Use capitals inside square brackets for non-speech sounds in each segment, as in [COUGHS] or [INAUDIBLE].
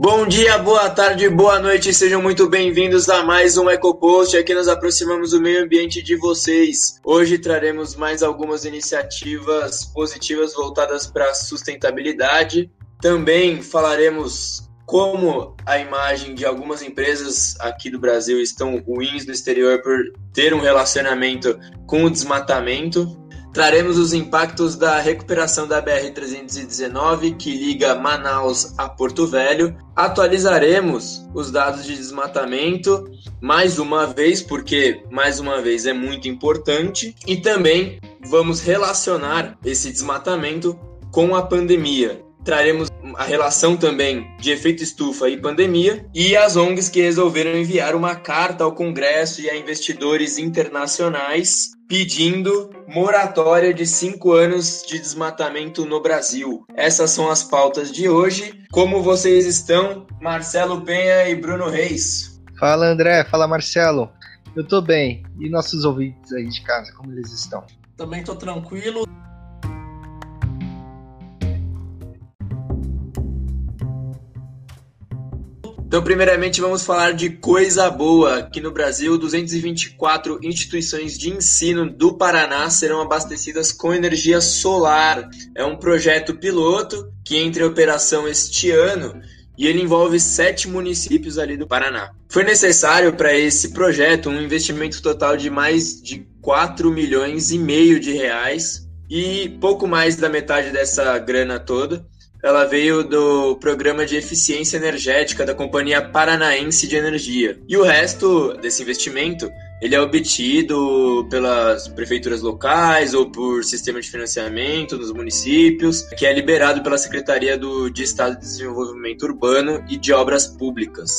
Bom dia, boa tarde, boa noite, sejam muito bem-vindos a mais um EcoPost. Aqui nós aproximamos do meio ambiente de vocês. Hoje traremos mais algumas iniciativas positivas voltadas para a sustentabilidade. Também falaremos como a imagem de algumas empresas aqui do Brasil estão ruins no exterior por ter um relacionamento com o desmatamento. Traremos os impactos da recuperação da BR-319, que liga Manaus a Porto Velho. Atualizaremos os dados de desmatamento mais uma vez, porque mais uma vez é muito importante. E também vamos relacionar esse desmatamento com a pandemia. Traremos a relação também de efeito estufa e pandemia, e as ONGs que resolveram enviar uma carta ao Congresso e a investidores internacionais pedindo moratória de cinco anos de desmatamento no Brasil. Essas são as pautas de hoje. Como vocês estão, Marcelo Penha e Bruno Reis? Fala André, fala Marcelo. Eu tô bem. E nossos ouvintes aí de casa, como eles estão? Também tô tranquilo. Então, primeiramente, vamos falar de coisa boa. Aqui no Brasil, 224 instituições de ensino do Paraná serão abastecidas com energia solar. É um projeto piloto que entra em operação este ano e ele envolve sete municípios ali do Paraná. Foi necessário para esse projeto um investimento total de mais de 4 milhões e meio de reais e pouco mais da metade dessa grana toda ela veio do programa de eficiência energética da Companhia Paranaense de Energia. E o resto desse investimento ele é obtido pelas prefeituras locais ou por sistema de financiamento nos municípios, que é liberado pela Secretaria do, de Estado de Desenvolvimento Urbano e de Obras Públicas.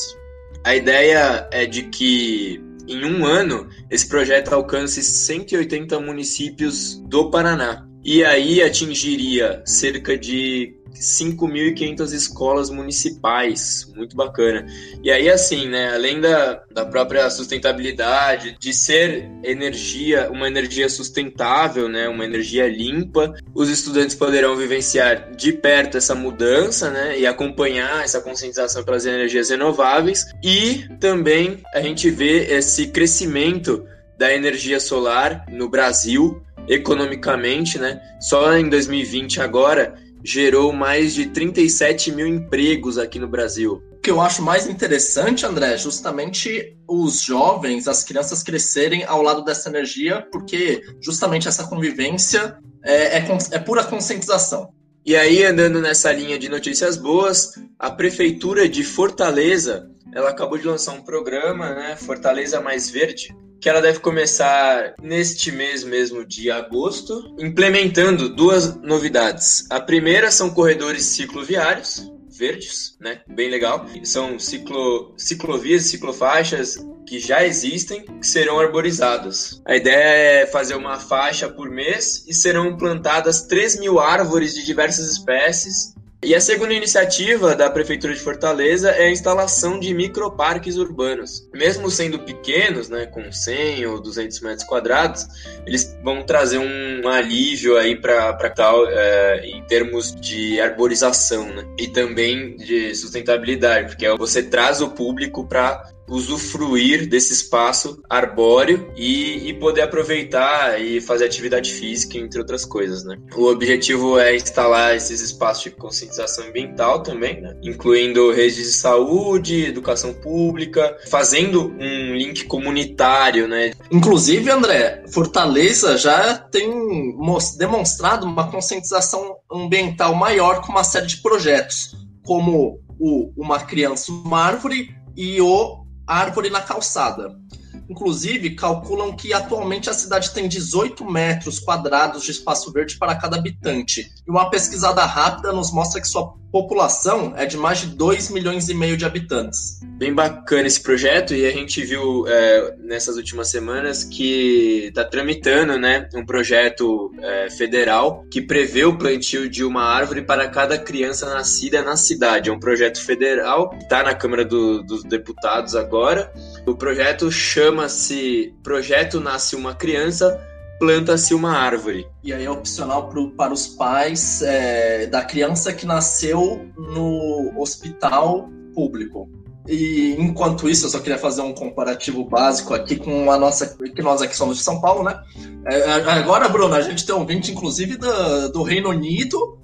A ideia é de que em um ano esse projeto alcance 180 municípios do Paraná. E aí atingiria cerca de 5.500 escolas municipais, muito bacana. E aí, assim, né, além da, da própria sustentabilidade, de ser energia, uma energia sustentável, né, uma energia limpa, os estudantes poderão vivenciar de perto essa mudança, né, e acompanhar essa conscientização pelas energias renováveis. E também a gente vê esse crescimento da energia solar no Brasil, economicamente, né? Só em 2020 agora gerou mais de 37 mil empregos aqui no Brasil. O que eu acho mais interessante, André, é justamente os jovens, as crianças crescerem ao lado dessa energia, porque justamente essa convivência é, é, é pura conscientização. E aí, andando nessa linha de notícias boas, a Prefeitura de Fortaleza ela acabou de lançar um programa, né, Fortaleza Mais Verde, que ela deve começar neste mês mesmo de agosto, implementando duas novidades. A primeira são corredores cicloviários verdes, né? Bem legal. São ciclo, ciclovias ciclofaixas que já existem, que serão arborizadas. A ideia é fazer uma faixa por mês e serão plantadas 3 mil árvores de diversas espécies e a segunda iniciativa da Prefeitura de Fortaleza é a instalação de microparques urbanos. Mesmo sendo pequenos, né, com 100 ou 200 metros quadrados, eles vão trazer um alívio aí para tal é, em termos de arborização né, e também de sustentabilidade, porque você traz o público para usufruir desse espaço arbóreo e, e, poder aproveitar e fazer atividade física, entre outras coisas, né? O objetivo é instalar esses espaços de conscientização ambiental também, né? incluindo redes de saúde, educação pública, fazendo um link comunitário, né? Inclusive, André, Fortaleza já tem demonstrado uma conscientização ambiental maior com uma série de projetos, como o Uma Criança, Uma Árvore e o árvore na calçada. Inclusive, calculam que atualmente a cidade tem 18 metros quadrados de espaço verde para cada habitante. E uma pesquisada rápida nos mostra que sua população é de mais de 2 milhões e meio de habitantes. Bem bacana esse projeto e a gente viu é, nessas últimas semanas que está tramitando né, um projeto é, federal que prevê o plantio de uma árvore para cada criança nascida na cidade. É um projeto federal, está na Câmara do, dos Deputados agora. O projeto chama-se Projeto Nasce uma Criança planta-se uma árvore. E aí é opcional pro, para os pais é, da criança que nasceu no hospital público. E enquanto isso, eu só queria fazer um comparativo básico aqui com a nossa. que nós aqui somos de São Paulo, né? É, agora, Bruno, a gente tem ouvinte, inclusive, do, do Reino Unido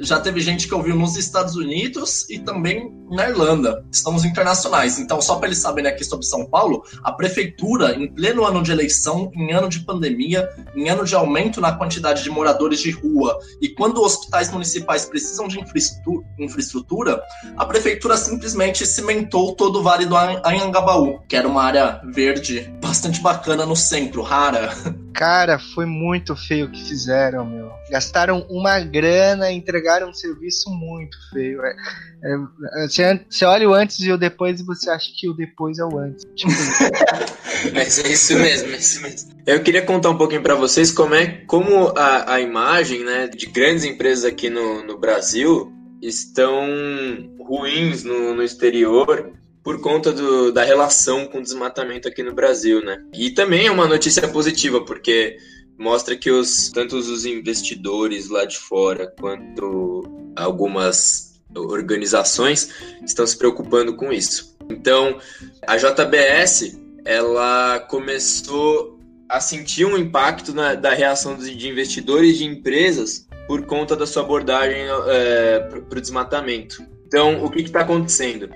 já teve gente que ouviu nos Estados Unidos e também na Irlanda. Estamos internacionais. Então, só para eles saberem aqui sobre São Paulo, a prefeitura, em pleno ano de eleição, em ano de pandemia, em ano de aumento na quantidade de moradores de rua, e quando hospitais municipais precisam de infraestrutura, a prefeitura simplesmente cimentou todo o Vale do Anhangabaú, que era uma área verde bastante bacana no centro, rara. [LAUGHS] Cara, foi muito feio o que fizeram, meu. Gastaram uma grana, entregaram um serviço muito feio. É, é, você, você, olha o antes e o depois e você acha que o depois é o antes. Tipo... [LAUGHS] Mas é isso mesmo, é isso mesmo. Eu queria contar um pouquinho para vocês como é como a, a imagem né, de grandes empresas aqui no, no Brasil estão ruins no, no exterior por conta do, da relação com o desmatamento aqui no Brasil, né? E também é uma notícia positiva, porque mostra que os, tanto os investidores lá de fora quanto algumas organizações estão se preocupando com isso. Então, a JBS ela começou a sentir um impacto na, da reação de investidores de empresas por conta da sua abordagem é, para o desmatamento. Então, o que está acontecendo?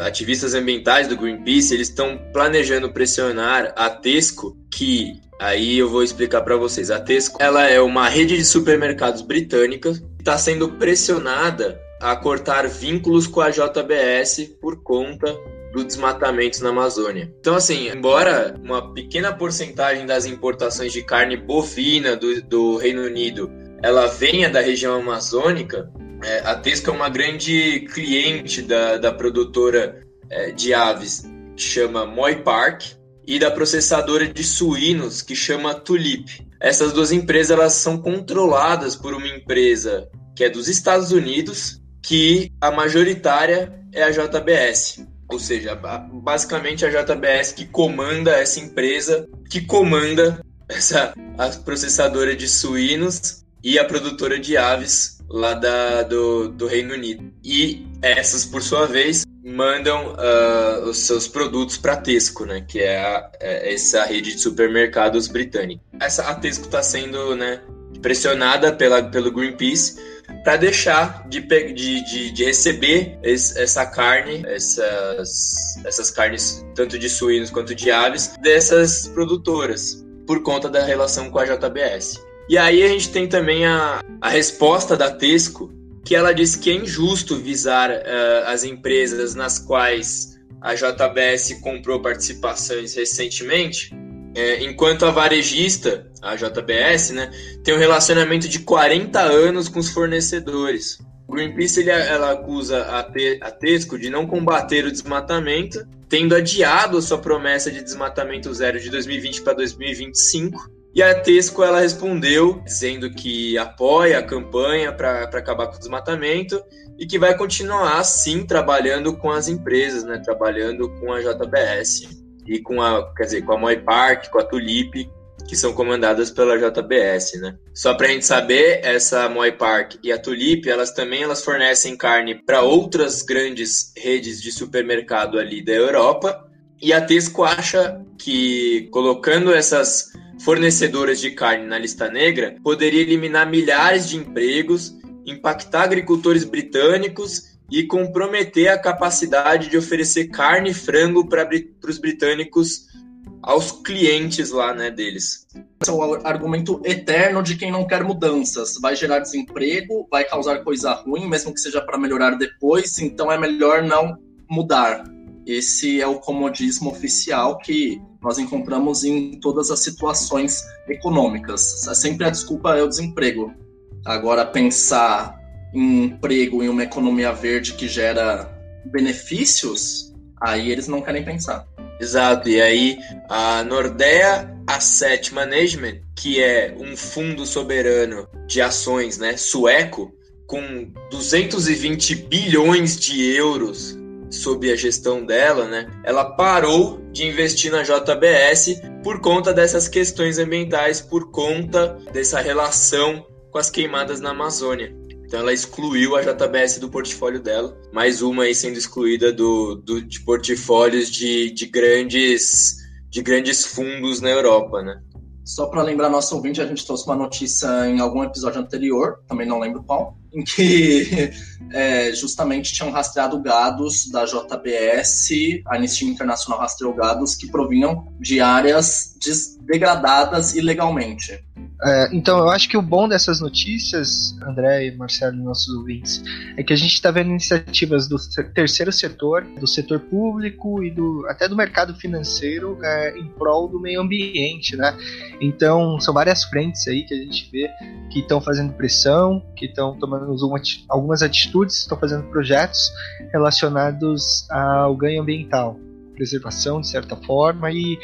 Ativistas ambientais do Greenpeace eles estão planejando pressionar a Tesco, que aí eu vou explicar para vocês. A Tesco ela é uma rede de supermercados britânica que está sendo pressionada a cortar vínculos com a JBS por conta do desmatamento na Amazônia. Então, assim, embora uma pequena porcentagem das importações de carne bovina do, do Reino Unido ela venha da região amazônica, é, a Tesco é uma grande cliente da, da produtora é, de aves que chama Moy Park e da processadora de suínos que chama Tulip. Essas duas empresas elas são controladas por uma empresa que é dos Estados Unidos, que a majoritária é a JBS. Ou seja, basicamente a JBS que comanda essa empresa, que comanda essa a processadora de suínos e a produtora de aves lá da, do, do Reino Unido. E essas, por sua vez, mandam uh, os seus produtos para a Tesco, né, que é, a, é, essa rede de supermercados britânica. Essa, a Tesco está sendo né, pressionada pela, pelo Greenpeace para deixar de, de, de, de receber esse, essa carne, essas, essas carnes, tanto de suínos quanto de aves, dessas produtoras, por conta da relação com a JBS. E aí a gente tem também a, a resposta da Tesco, que ela diz que é injusto visar uh, as empresas nas quais a JBS comprou participações recentemente, é, enquanto a varejista, a JBS, né, tem um relacionamento de 40 anos com os fornecedores. O Greenpeace ele, ela acusa a, a Tesco de não combater o desmatamento, tendo adiado a sua promessa de desmatamento zero de 2020 para 2025 e a Tesco ela respondeu dizendo que apoia a campanha para acabar com o desmatamento e que vai continuar sim trabalhando com as empresas, né, trabalhando com a JBS e com a, quer dizer, com a Moy Park, com a Tulip, que são comandadas pela JBS, né? Só para a gente saber, essa Moy Park e a Tulip, elas também elas fornecem carne para outras grandes redes de supermercado ali da Europa. E a Tesco acha que colocando essas fornecedoras de carne na lista negra poderia eliminar milhares de empregos, impactar agricultores britânicos e comprometer a capacidade de oferecer carne e frango para os britânicos aos clientes lá, né, deles. Esse é o argumento eterno de quem não quer mudanças. Vai gerar desemprego, vai causar coisa ruim, mesmo que seja para melhorar depois, então é melhor não mudar. Esse é o comodismo oficial que nós encontramos em todas as situações econômicas. Sempre a desculpa é o desemprego. Agora, pensar em emprego em uma economia verde que gera benefícios, aí eles não querem pensar. Exato, e aí a Nordea Asset Management, que é um fundo soberano de ações né, sueco, com 220 bilhões de euros sob a gestão dela, né, ela parou de investir na JBS por conta dessas questões ambientais, por conta dessa relação com as queimadas na Amazônia. Então ela excluiu a JBS do portfólio dela, mais uma aí sendo excluída do, do de portfólios de, de grandes de grandes fundos na Europa, né? Só para lembrar nosso ouvinte, a gente trouxe uma notícia em algum episódio anterior, também não lembro qual, em que [LAUGHS] é, justamente tinham rastreado gados da JBS, a Anistia Internacional rastreou gados que provinham de áreas degradadas ilegalmente. É, então, eu acho que o bom dessas notícias, André e Marcelo nossos ouvintes, é que a gente está vendo iniciativas do terceiro setor, do setor público e do, até do mercado financeiro é, em prol do meio ambiente, né? Então, são várias frentes aí que a gente vê que estão fazendo pressão, que estão tomando algumas atitudes, estão fazendo projetos relacionados ao ganho ambiental, preservação de certa forma e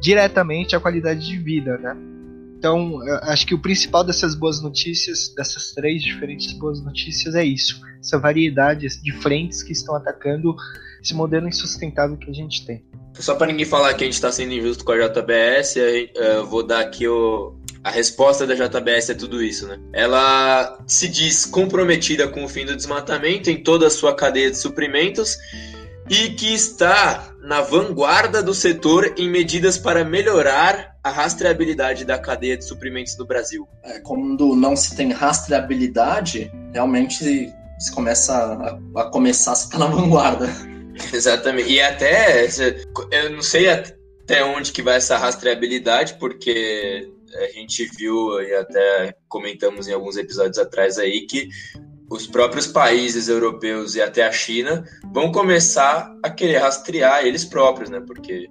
diretamente à qualidade de vida, né? Então, acho que o principal dessas boas notícias, dessas três diferentes boas notícias, é isso: essa variedade de frentes que estão atacando esse modelo insustentável que a gente tem. Só para ninguém falar que a gente está sendo injusto com a JBS, eu vou dar aqui o, a resposta da JBS é tudo isso, né? Ela se diz comprometida com o fim do desmatamento em toda a sua cadeia de suprimentos e que está na vanguarda do setor em medidas para melhorar a rastreabilidade da cadeia de suprimentos no Brasil. É, quando não se tem rastreabilidade, realmente se começa a, a começar a estar na vanguarda. [LAUGHS] Exatamente. E até, eu não sei até onde que vai essa rastreabilidade, porque a gente viu e até comentamos em alguns episódios atrás aí que os próprios países europeus e até a China vão começar a querer rastrear eles próprios, né? Porque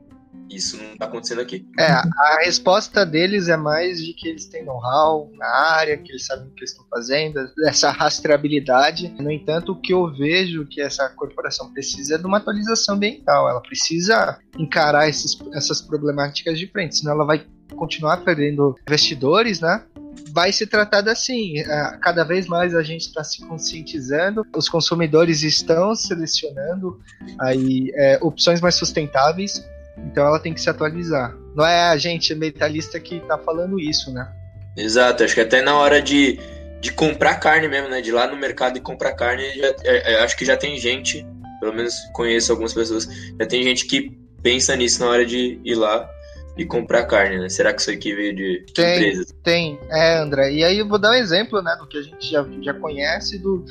isso não está acontecendo aqui. É, a resposta deles é mais de que eles têm know-how na área, que eles sabem o que estão fazendo, essa rastreabilidade. No entanto, o que eu vejo que essa corporação precisa é de uma atualização ambiental. Ela precisa encarar esses, essas problemáticas de frente, senão ela vai continuar perdendo investidores, né? vai ser tratado assim. É, cada vez mais a gente está se conscientizando, os consumidores estão selecionando aí é, opções mais sustentáveis, então ela tem que se atualizar. Não é a gente ambientalista que está falando isso, né? Exato, acho que até na hora de, de comprar carne mesmo, né? De ir lá no mercado e comprar carne, já, é, é, acho que já tem gente, pelo menos conheço algumas pessoas, já tem gente que pensa nisso na hora de ir lá e comprar carne, né? Será que isso aqui veio de, tem, empresas? Tem, é, André. E aí eu vou dar um exemplo, né, do que a gente já, já conhece, do,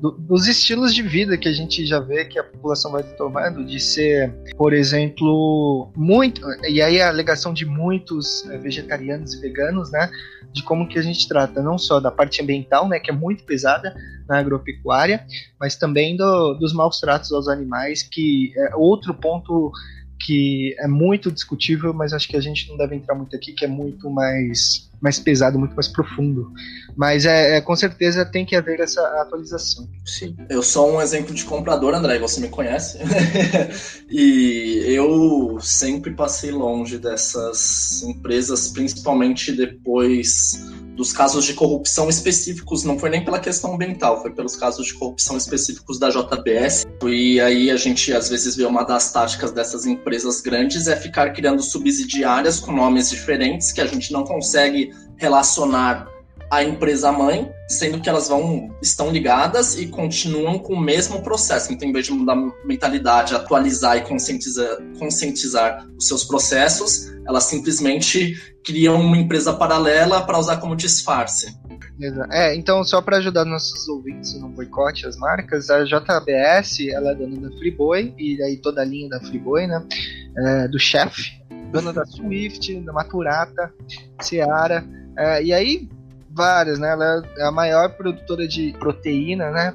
do, dos estilos de vida que a gente já vê que a população vai tomando, de ser, por exemplo, muito. E aí a alegação de muitos é, vegetarianos e veganos, né? De como que a gente trata não só da parte ambiental, né, que é muito pesada na agropecuária, mas também do, dos maus tratos aos animais, que é outro ponto que é muito discutível, mas acho que a gente não deve entrar muito aqui, que é muito mais mais pesado, muito mais profundo. Mas é, é, com certeza tem que haver essa atualização. Sim. Eu sou um exemplo de comprador, André, você me conhece. [LAUGHS] e eu sempre passei longe dessas empresas, principalmente depois dos casos de corrupção específicos, não foi nem pela questão ambiental, foi pelos casos de corrupção específicos da JBS. E aí a gente às vezes vê uma das táticas dessas empresas grandes é ficar criando subsidiárias com nomes diferentes que a gente não consegue relacionar a empresa mãe, sendo que elas vão estão ligadas e continuam com o mesmo processo. Então, em vez de mudar a mentalidade, atualizar e conscientizar, conscientizar os seus processos, elas simplesmente criam uma empresa paralela para usar como disfarce. É, então só para ajudar nossos ouvintes no boicote as marcas, a JBS ela é dona da Friboi e aí toda a linha da Friboi, né? É, do Chef, dona da Swift, da Maturata, Seara, é, e aí várias, né? Ela é a maior produtora de proteína, né?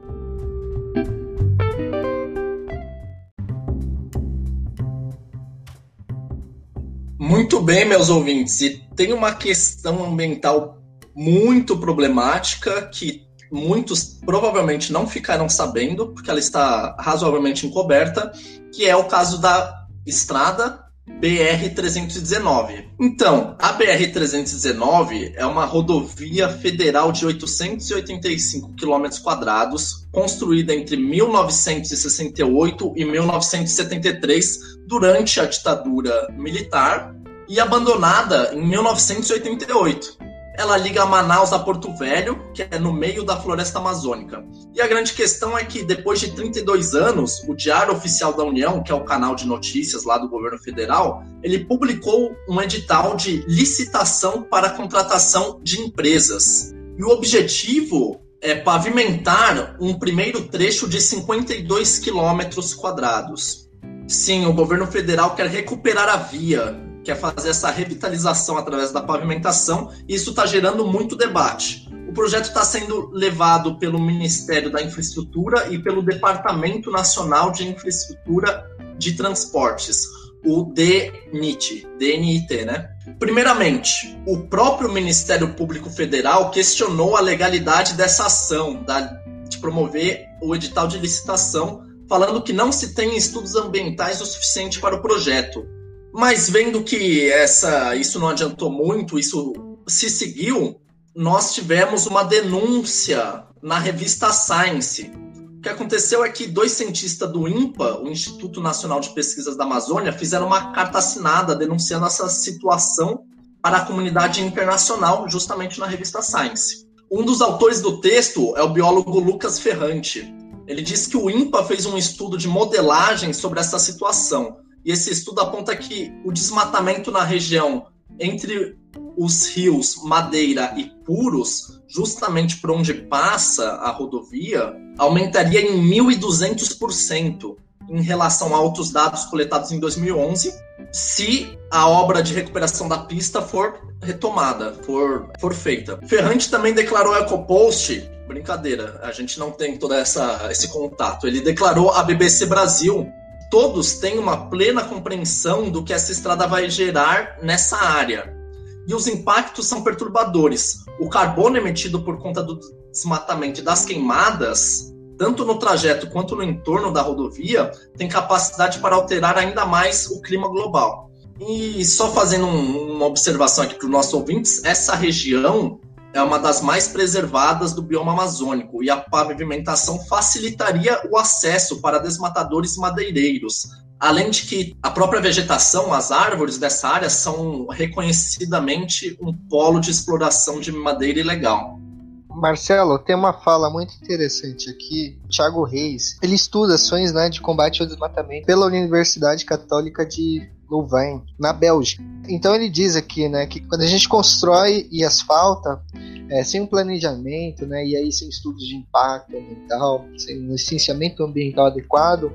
Muito bem, meus ouvintes. E tem uma questão ambiental muito problemática que muitos provavelmente não ficaram sabendo, porque ela está razoavelmente encoberta, que é o caso da estrada BR-319. Então, a BR-319 é uma rodovia federal de 885 quilômetros quadrados, construída entre 1968 e 1973, durante a ditadura militar, e abandonada em 1988. Ela liga Manaus a Porto Velho, que é no meio da floresta amazônica. E a grande questão é que, depois de 32 anos, o Diário Oficial da União, que é o canal de notícias lá do governo federal, ele publicou um edital de licitação para contratação de empresas. E o objetivo é pavimentar um primeiro trecho de 52 quilômetros quadrados. Sim, o governo federal quer recuperar a via, quer fazer essa revitalização através da pavimentação, isso está gerando muito debate. O projeto está sendo levado pelo Ministério da Infraestrutura e pelo Departamento Nacional de Infraestrutura de Transportes, o DNIT, DNIT, né? Primeiramente, o próprio Ministério Público Federal questionou a legalidade dessa ação da, de promover o edital de licitação, falando que não se tem estudos ambientais o suficiente para o projeto. Mas vendo que essa, isso não adiantou muito, isso se seguiu, nós tivemos uma denúncia na revista Science. O que aconteceu é que dois cientistas do INPA, o Instituto Nacional de Pesquisas da Amazônia, fizeram uma carta assinada denunciando essa situação para a comunidade internacional, justamente na revista Science. Um dos autores do texto é o biólogo Lucas Ferrante. Ele diz que o INPA fez um estudo de modelagem sobre essa situação e esse estudo aponta que o desmatamento na região entre os rios Madeira e Puros, justamente por onde passa a rodovia, aumentaria em 1.200% em relação a outros dados coletados em 2011, se a obra de recuperação da pista for retomada, for, for feita. Ferrante também declarou ao EcoPost, brincadeira, a gente não tem todo essa, esse contato, ele declarou à BBC Brasil todos têm uma plena compreensão do que essa estrada vai gerar nessa área. E os impactos são perturbadores. O carbono emitido por conta do desmatamento e das queimadas, tanto no trajeto quanto no entorno da rodovia, tem capacidade para alterar ainda mais o clima global. E só fazendo um, uma observação aqui para os nossos ouvintes, essa região é uma das mais preservadas do bioma amazônico e a pavimentação facilitaria o acesso para desmatadores madeireiros. Além de que a própria vegetação, as árvores dessa área são reconhecidamente um polo de exploração de madeira ilegal. Marcelo, tem uma fala muito interessante aqui. Thiago Reis, ele estuda ações né, de combate ao desmatamento pela Universidade Católica de Louvain, na Bélgica. Então ele diz aqui, né, que quando a gente constrói e asfalta é, sem um planejamento, né, e aí sem estudos de impacto ambiental, sem um licenciamento ambiental adequado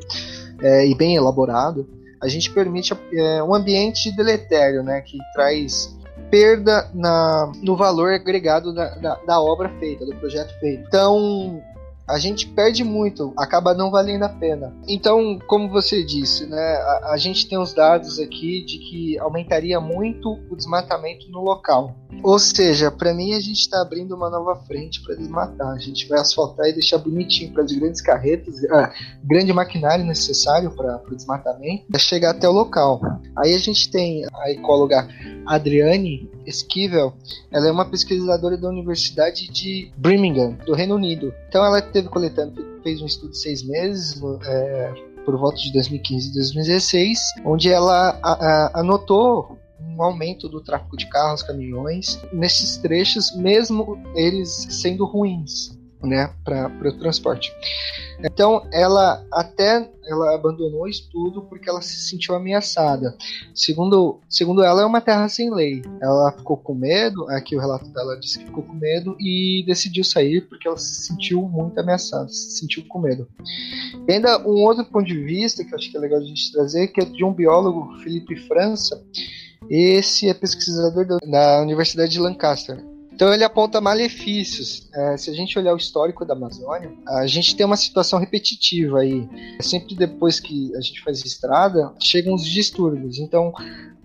é, e bem elaborado, a gente permite é, um ambiente deletério, né, que traz perda na, no valor agregado da, da, da obra feita, do projeto feito. Então, a gente perde muito, acaba não valendo a pena. Então, como você disse, né, a, a gente tem os dados aqui de que aumentaria muito o desmatamento no local. Ou seja, para mim a gente está abrindo uma nova frente para desmatar. A gente vai asfaltar e deixar bonitinho para as grandes carretas, ah, grande maquinário necessário para o desmatamento, para chegar até o local. Aí a gente tem a ecóloga Adriane Esquivel, ela é uma pesquisadora da Universidade de Birmingham, do Reino Unido. Então ela teve coletando, fez um estudo de seis meses, é, por volta de 2015 e 2016, onde ela a, a, anotou um aumento do tráfego de carros, caminhões. Nesses trechos, mesmo eles sendo ruins né, para o transporte. Então, ela até ela abandonou o estudo porque ela se sentiu ameaçada. Segundo, segundo ela, é uma terra sem lei. Ela ficou com medo, aqui o relato dela diz que ficou com medo e decidiu sair porque ela se sentiu muito ameaçada, se sentiu com medo. E ainda um outro ponto de vista que eu acho que é legal a gente trazer, que é de um biólogo, Felipe França. Esse é pesquisador da Universidade de Lancaster. Então ele aponta malefícios. É, se a gente olhar o histórico da Amazônia, a gente tem uma situação repetitiva aí. Sempre depois que a gente faz estrada, chegam os distúrbios. Então,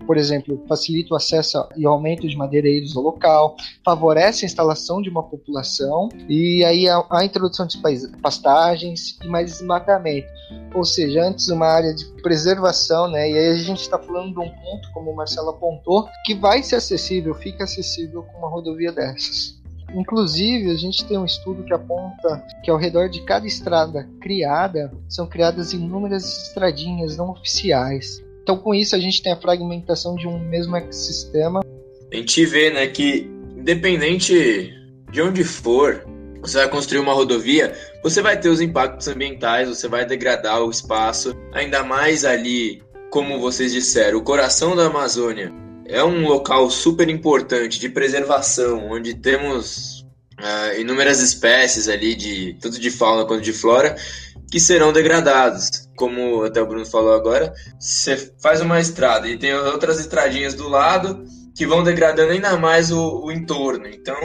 por exemplo, facilita o acesso e aumento de madeireiros no local, favorece a instalação de uma população e aí a, a introdução de pastagens e mais desmatamento. Ou seja, antes uma área de preservação, né? E aí a gente está falando de um ponto, como o Marcelo apontou, que vai ser acessível, fica acessível com uma rodovia dessas. Inclusive, a gente tem um estudo que aponta que ao redor de cada estrada criada são criadas inúmeras estradinhas não oficiais. Então, com isso, a gente tem a fragmentação de um mesmo ecossistema. A gente vê né, que independente de onde for, você vai construir uma rodovia, você vai ter os impactos ambientais, você vai degradar o espaço, ainda mais ali, como vocês disseram, o coração da Amazônia é um local super importante de preservação, onde temos uh, inúmeras espécies ali, de tanto de fauna quanto de flora, que serão degradados. Como até o Bruno falou agora, você faz uma estrada e tem outras estradinhas do lado que vão degradando ainda mais o, o entorno. Então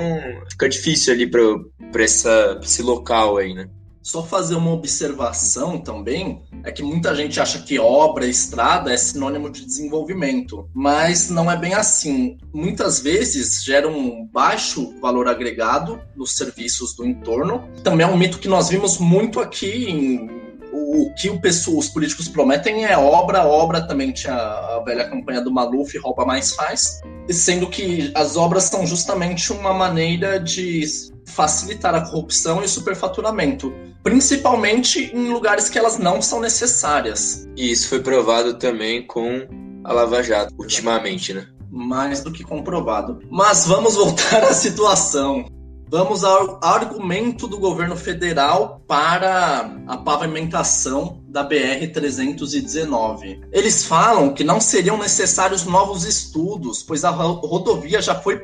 fica difícil ali para esse local aí, né? Só fazer uma observação também é que muita gente acha que obra, estrada é sinônimo de desenvolvimento, mas não é bem assim. Muitas vezes gera um baixo valor agregado nos serviços do entorno. Também é um mito que nós vimos muito aqui em o que pessoal, os políticos prometem é obra, obra também tinha a velha campanha do Maluf, rouba mais faz, sendo que as obras são justamente uma maneira de facilitar a corrupção e o superfaturamento, principalmente em lugares que elas não são necessárias. E isso foi provado também com a Lava Jato, ultimamente, né? Mais do que comprovado. Mas vamos voltar [LAUGHS] à situação. Vamos ao argumento do governo federal para a pavimentação da BR-319. Eles falam que não seriam necessários novos estudos, pois a rodovia já foi,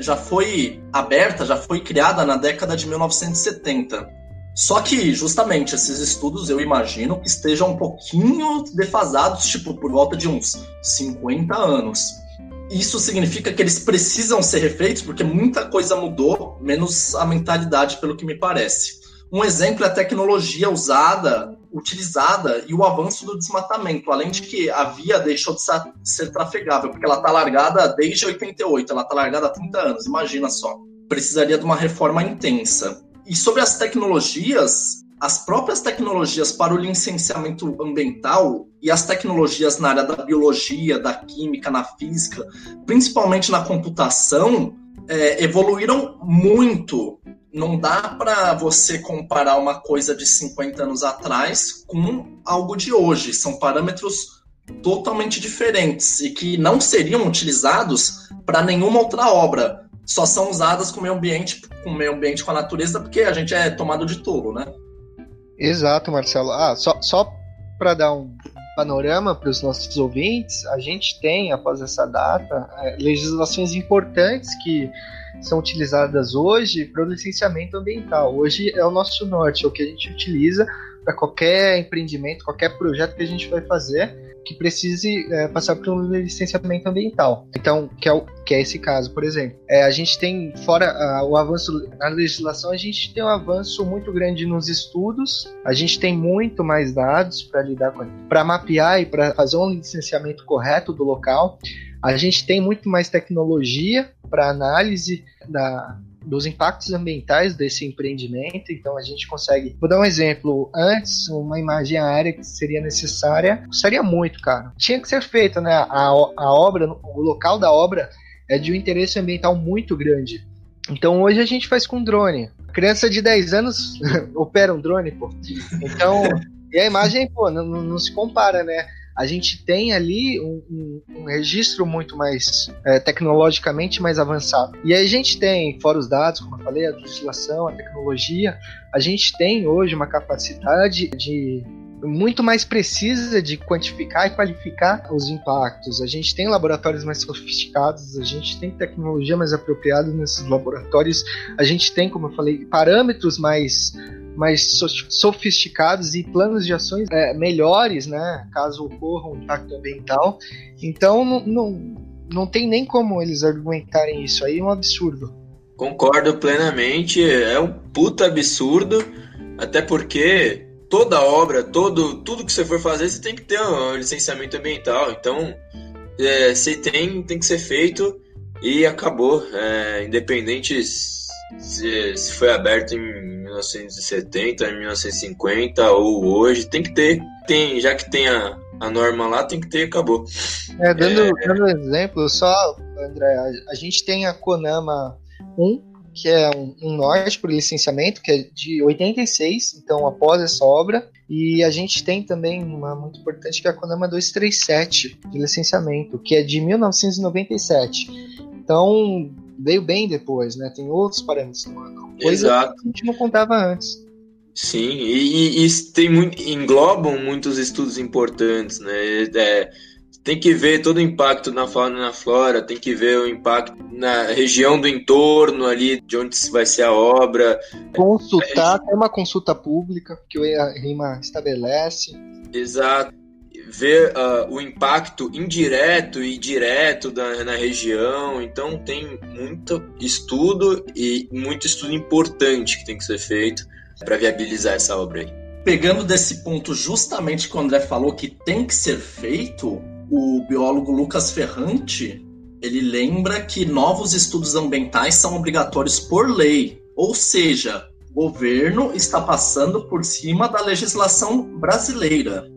já foi aberta, já foi criada na década de 1970. Só que, justamente, esses estudos eu imagino que estejam um pouquinho defasados, tipo, por volta de uns 50 anos isso significa que eles precisam ser refeitos porque muita coisa mudou, menos a mentalidade, pelo que me parece. Um exemplo é a tecnologia usada, utilizada e o avanço do desmatamento, além de que a via deixou de ser trafegável, porque ela está largada desde 88, ela está largada há 30 anos, imagina só. Precisaria de uma reforma intensa. E sobre as tecnologias, as próprias tecnologias para o licenciamento ambiental e as tecnologias na área da biologia, da química, na física, principalmente na computação, é, evoluíram muito. Não dá para você comparar uma coisa de 50 anos atrás com algo de hoje. São parâmetros totalmente diferentes e que não seriam utilizados para nenhuma outra obra. Só são usadas com o meio ambiente, com o meio ambiente, com a natureza, porque a gente é tomado de tolo, né? Exato, Marcelo. Ah, só, só para dar um panorama para os nossos ouvintes, a gente tem, após essa data, é, legislações importantes que são utilizadas hoje para o licenciamento ambiental. Hoje é o nosso norte, é o que a gente utiliza para qualquer empreendimento, qualquer projeto que a gente vai fazer que precise é, passar por um licenciamento ambiental. Então, que é, o, que é esse caso, por exemplo. É, a gente tem, fora a, o avanço na legislação, a gente tem um avanço muito grande nos estudos, a gente tem muito mais dados para lidar com para mapear e para fazer um licenciamento correto do local. A gente tem muito mais tecnologia para análise da, dos impactos ambientais desse empreendimento. Então a gente consegue. Vou dar um exemplo. Antes, uma imagem aérea que seria necessária custaria muito, cara. Tinha que ser feita, né? A, a obra, o local da obra é de um interesse ambiental muito grande. Então hoje a gente faz com drone. criança de 10 anos [LAUGHS] opera um drone, pô. Então. [LAUGHS] E a imagem, pô, não, não se compara, né? A gente tem ali um, um, um registro muito mais é, tecnologicamente mais avançado. E aí a gente tem, fora os dados, como eu falei, a legislação, a tecnologia, a gente tem hoje uma capacidade de muito mais precisa de quantificar e qualificar os impactos. A gente tem laboratórios mais sofisticados, a gente tem tecnologia mais apropriada nesses laboratórios, a gente tem, como eu falei, parâmetros mais mais sofisticados e planos de ações é, melhores, né, caso ocorra um impacto ambiental. Então, não, não, não tem nem como eles argumentarem isso aí, é um absurdo. Concordo plenamente, é um puta absurdo, até porque toda obra, todo, tudo que você for fazer, você tem que ter um licenciamento ambiental. Então, é, se tem, tem que ser feito e acabou. É, independente se, se foi aberto em 1970, 1950 ou hoje, tem que ter. Tem, já que tem a, a norma lá, tem que ter acabou. É, dando, é... dando um exemplo, só, André, a, a, gente tem a Conama 1, que é um, um norte para licenciamento, que é de 86, então após essa obra, e a gente tem também uma muito importante que é a Conama 237 de licenciamento, que é de 1997. Então, veio bem depois, né? Tem outros parâmetros no ano. Coisa Exato. que a gente não contava antes. Sim, e, e, e tem muito, englobam muitos estudos importantes, né? É, tem que ver todo o impacto na fauna e na flora, tem que ver o impacto na região do entorno ali, de onde vai ser a obra. Consultar, é uma consulta pública que o RIMA estabelece. Exato. Ver uh, o impacto indireto e direto da, na região. Então, tem muito estudo e muito estudo importante que tem que ser feito para viabilizar essa obra aí. Pegando desse ponto justamente que o André falou que tem que ser feito, o biólogo Lucas Ferrante ele lembra que novos estudos ambientais são obrigatórios por lei, ou seja, o governo está passando por cima da legislação brasileira,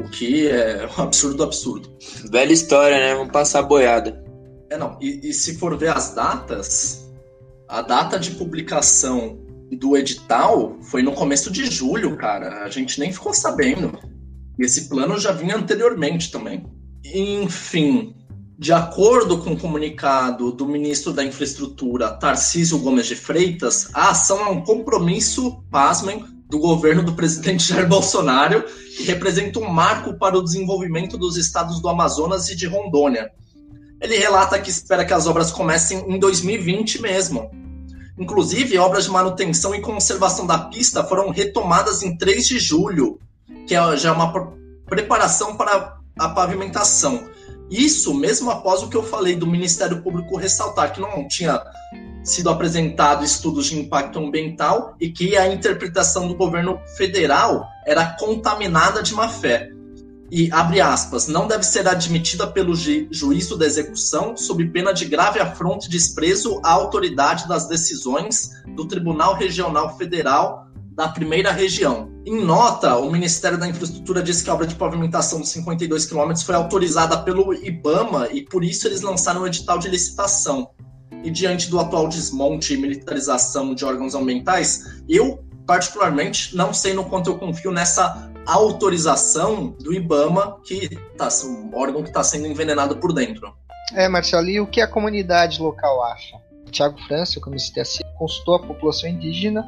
o que é um absurdo absurdo. Velha história, né? Vamos passar a boiada. É não. E, e se for ver as datas, a data de publicação do edital foi no começo de julho, cara. A gente nem ficou sabendo. E esse plano já vinha anteriormente também. Enfim, de acordo com o comunicado do ministro da Infraestrutura, Tarcísio Gomes de Freitas, a ação é um compromisso, pasmem, do governo do presidente Jair Bolsonaro e representa um marco para o desenvolvimento dos estados do Amazonas e de Rondônia. Ele relata que espera que as obras comecem em 2020 mesmo. Inclusive, obras de manutenção e conservação da pista foram retomadas em 3 de julho, que é já uma preparação para a pavimentação. Isso mesmo após o que eu falei do Ministério Público ressaltar que não tinha sido apresentado estudos de impacto ambiental e que a interpretação do governo federal era contaminada de má fé. E, abre aspas, não deve ser admitida pelo ju juízo da execução sob pena de grave afronto e desprezo à autoridade das decisões do Tribunal Regional Federal da primeira região. Em nota, o Ministério da Infraestrutura disse que a obra de pavimentação de 52 quilômetros foi autorizada pelo IBAMA e por isso eles lançaram o edital de licitação. E diante do atual desmonte e militarização de órgãos ambientais, eu particularmente não sei no quanto eu confio nessa autorização do IBAMA, que tá um órgão que está sendo envenenado por dentro. É, Marcelo, e o que a comunidade local acha? Tiago França, como citei assim, consultou a população indígena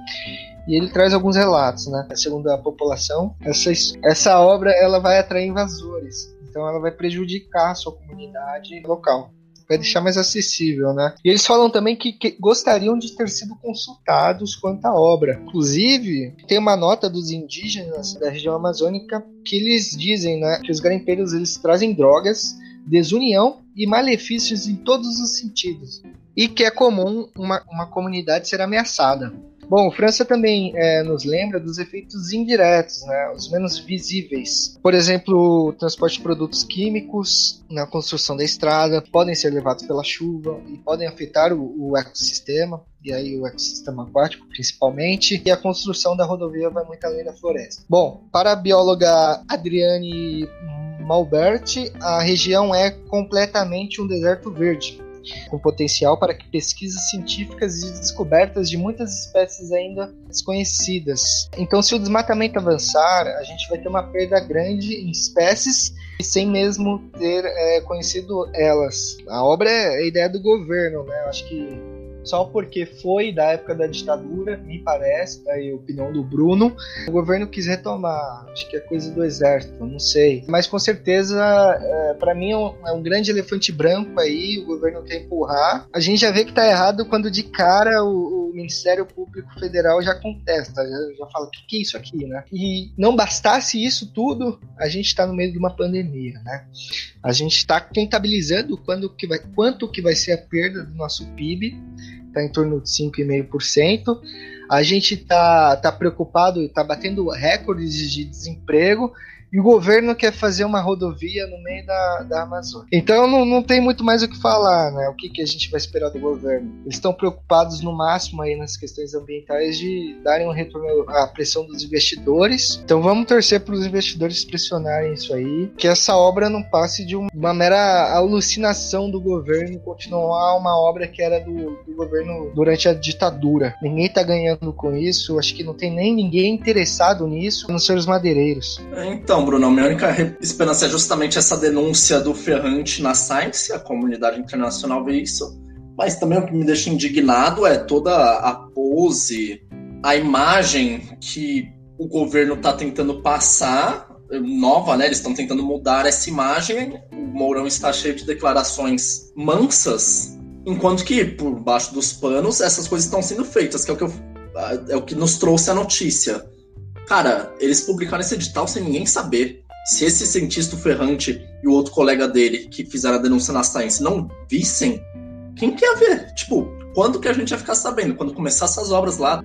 e ele traz alguns relatos, né? Segundo a população, essa, essa obra ela vai atrair invasores, então ela vai prejudicar a sua comunidade local deixar mais acessível, né? E eles falam também que, que, gostariam de ter sido consultados quanto à obra. Inclusive, tem uma nota dos indígenas da região amazônica que eles dizem, né, que os garimpeiros eles trazem drogas, desunião e malefícios em todos os sentidos. E que é comum uma, uma comunidade ser ameaçada. Bom, França também é, nos lembra dos efeitos indiretos, né, os menos visíveis. Por exemplo, o transporte de produtos químicos na construção da estrada podem ser levados pela chuva e podem afetar o, o ecossistema e aí o ecossistema aquático principalmente, e a construção da rodovia vai muito além da floresta. Bom, para a bióloga Adriane Malberti, a região é completamente um deserto verde com potencial para que pesquisas científicas e descobertas de muitas espécies ainda desconhecidas. Então, se o desmatamento avançar, a gente vai ter uma perda grande em espécies sem mesmo ter é, conhecido elas. A obra é a ideia do governo, né? Acho que só porque foi da época da ditadura, me parece, daí a opinião do Bruno, o governo quis retomar. Acho que é coisa do exército, não sei. Mas com certeza, é, para mim é um, é um, grande elefante branco aí, o governo quer empurrar. A gente já vê que tá errado quando de cara o, o Ministério Público Federal já contesta, já, já fala: o que, que é isso aqui, né? E não bastasse isso tudo, a gente está no meio de uma pandemia, né? A gente está contabilizando quando que vai, quanto que vai ser a perda do nosso PIB está em torno de 5,5%. A gente está tá preocupado, está batendo recordes de desemprego e o governo quer fazer uma rodovia no meio da, da Amazônia. Então não, não tem muito mais o que falar, né? O que, que a gente vai esperar do governo? Eles estão preocupados no máximo aí nas questões ambientais de darem um retorno à pressão dos investidores. Então vamos torcer para os investidores pressionarem isso aí, que essa obra não passe de uma mera alucinação do governo continuar uma obra que era do, do governo durante a ditadura. Ninguém está ganhando com isso, acho que não tem nem ninguém interessado nisso, a não ser os madeireiros. Então, então, Bruno, minha única esperança é justamente essa denúncia do Ferrante na Science, a comunidade internacional vê isso, Mas também o que me deixa indignado é toda a pose, a imagem que o governo está tentando passar, nova, né? Eles estão tentando mudar essa imagem. O Mourão está cheio de declarações mansas, enquanto que por baixo dos panos essas coisas estão sendo feitas, que é o que, eu, é o que nos trouxe a notícia. Cara, eles publicaram esse edital sem ninguém saber. Se esse cientista ferrante e o outro colega dele que fizeram a denúncia na Science não vissem, quem quer ver? Tipo, quando que a gente vai ficar sabendo? Quando começar essas obras lá.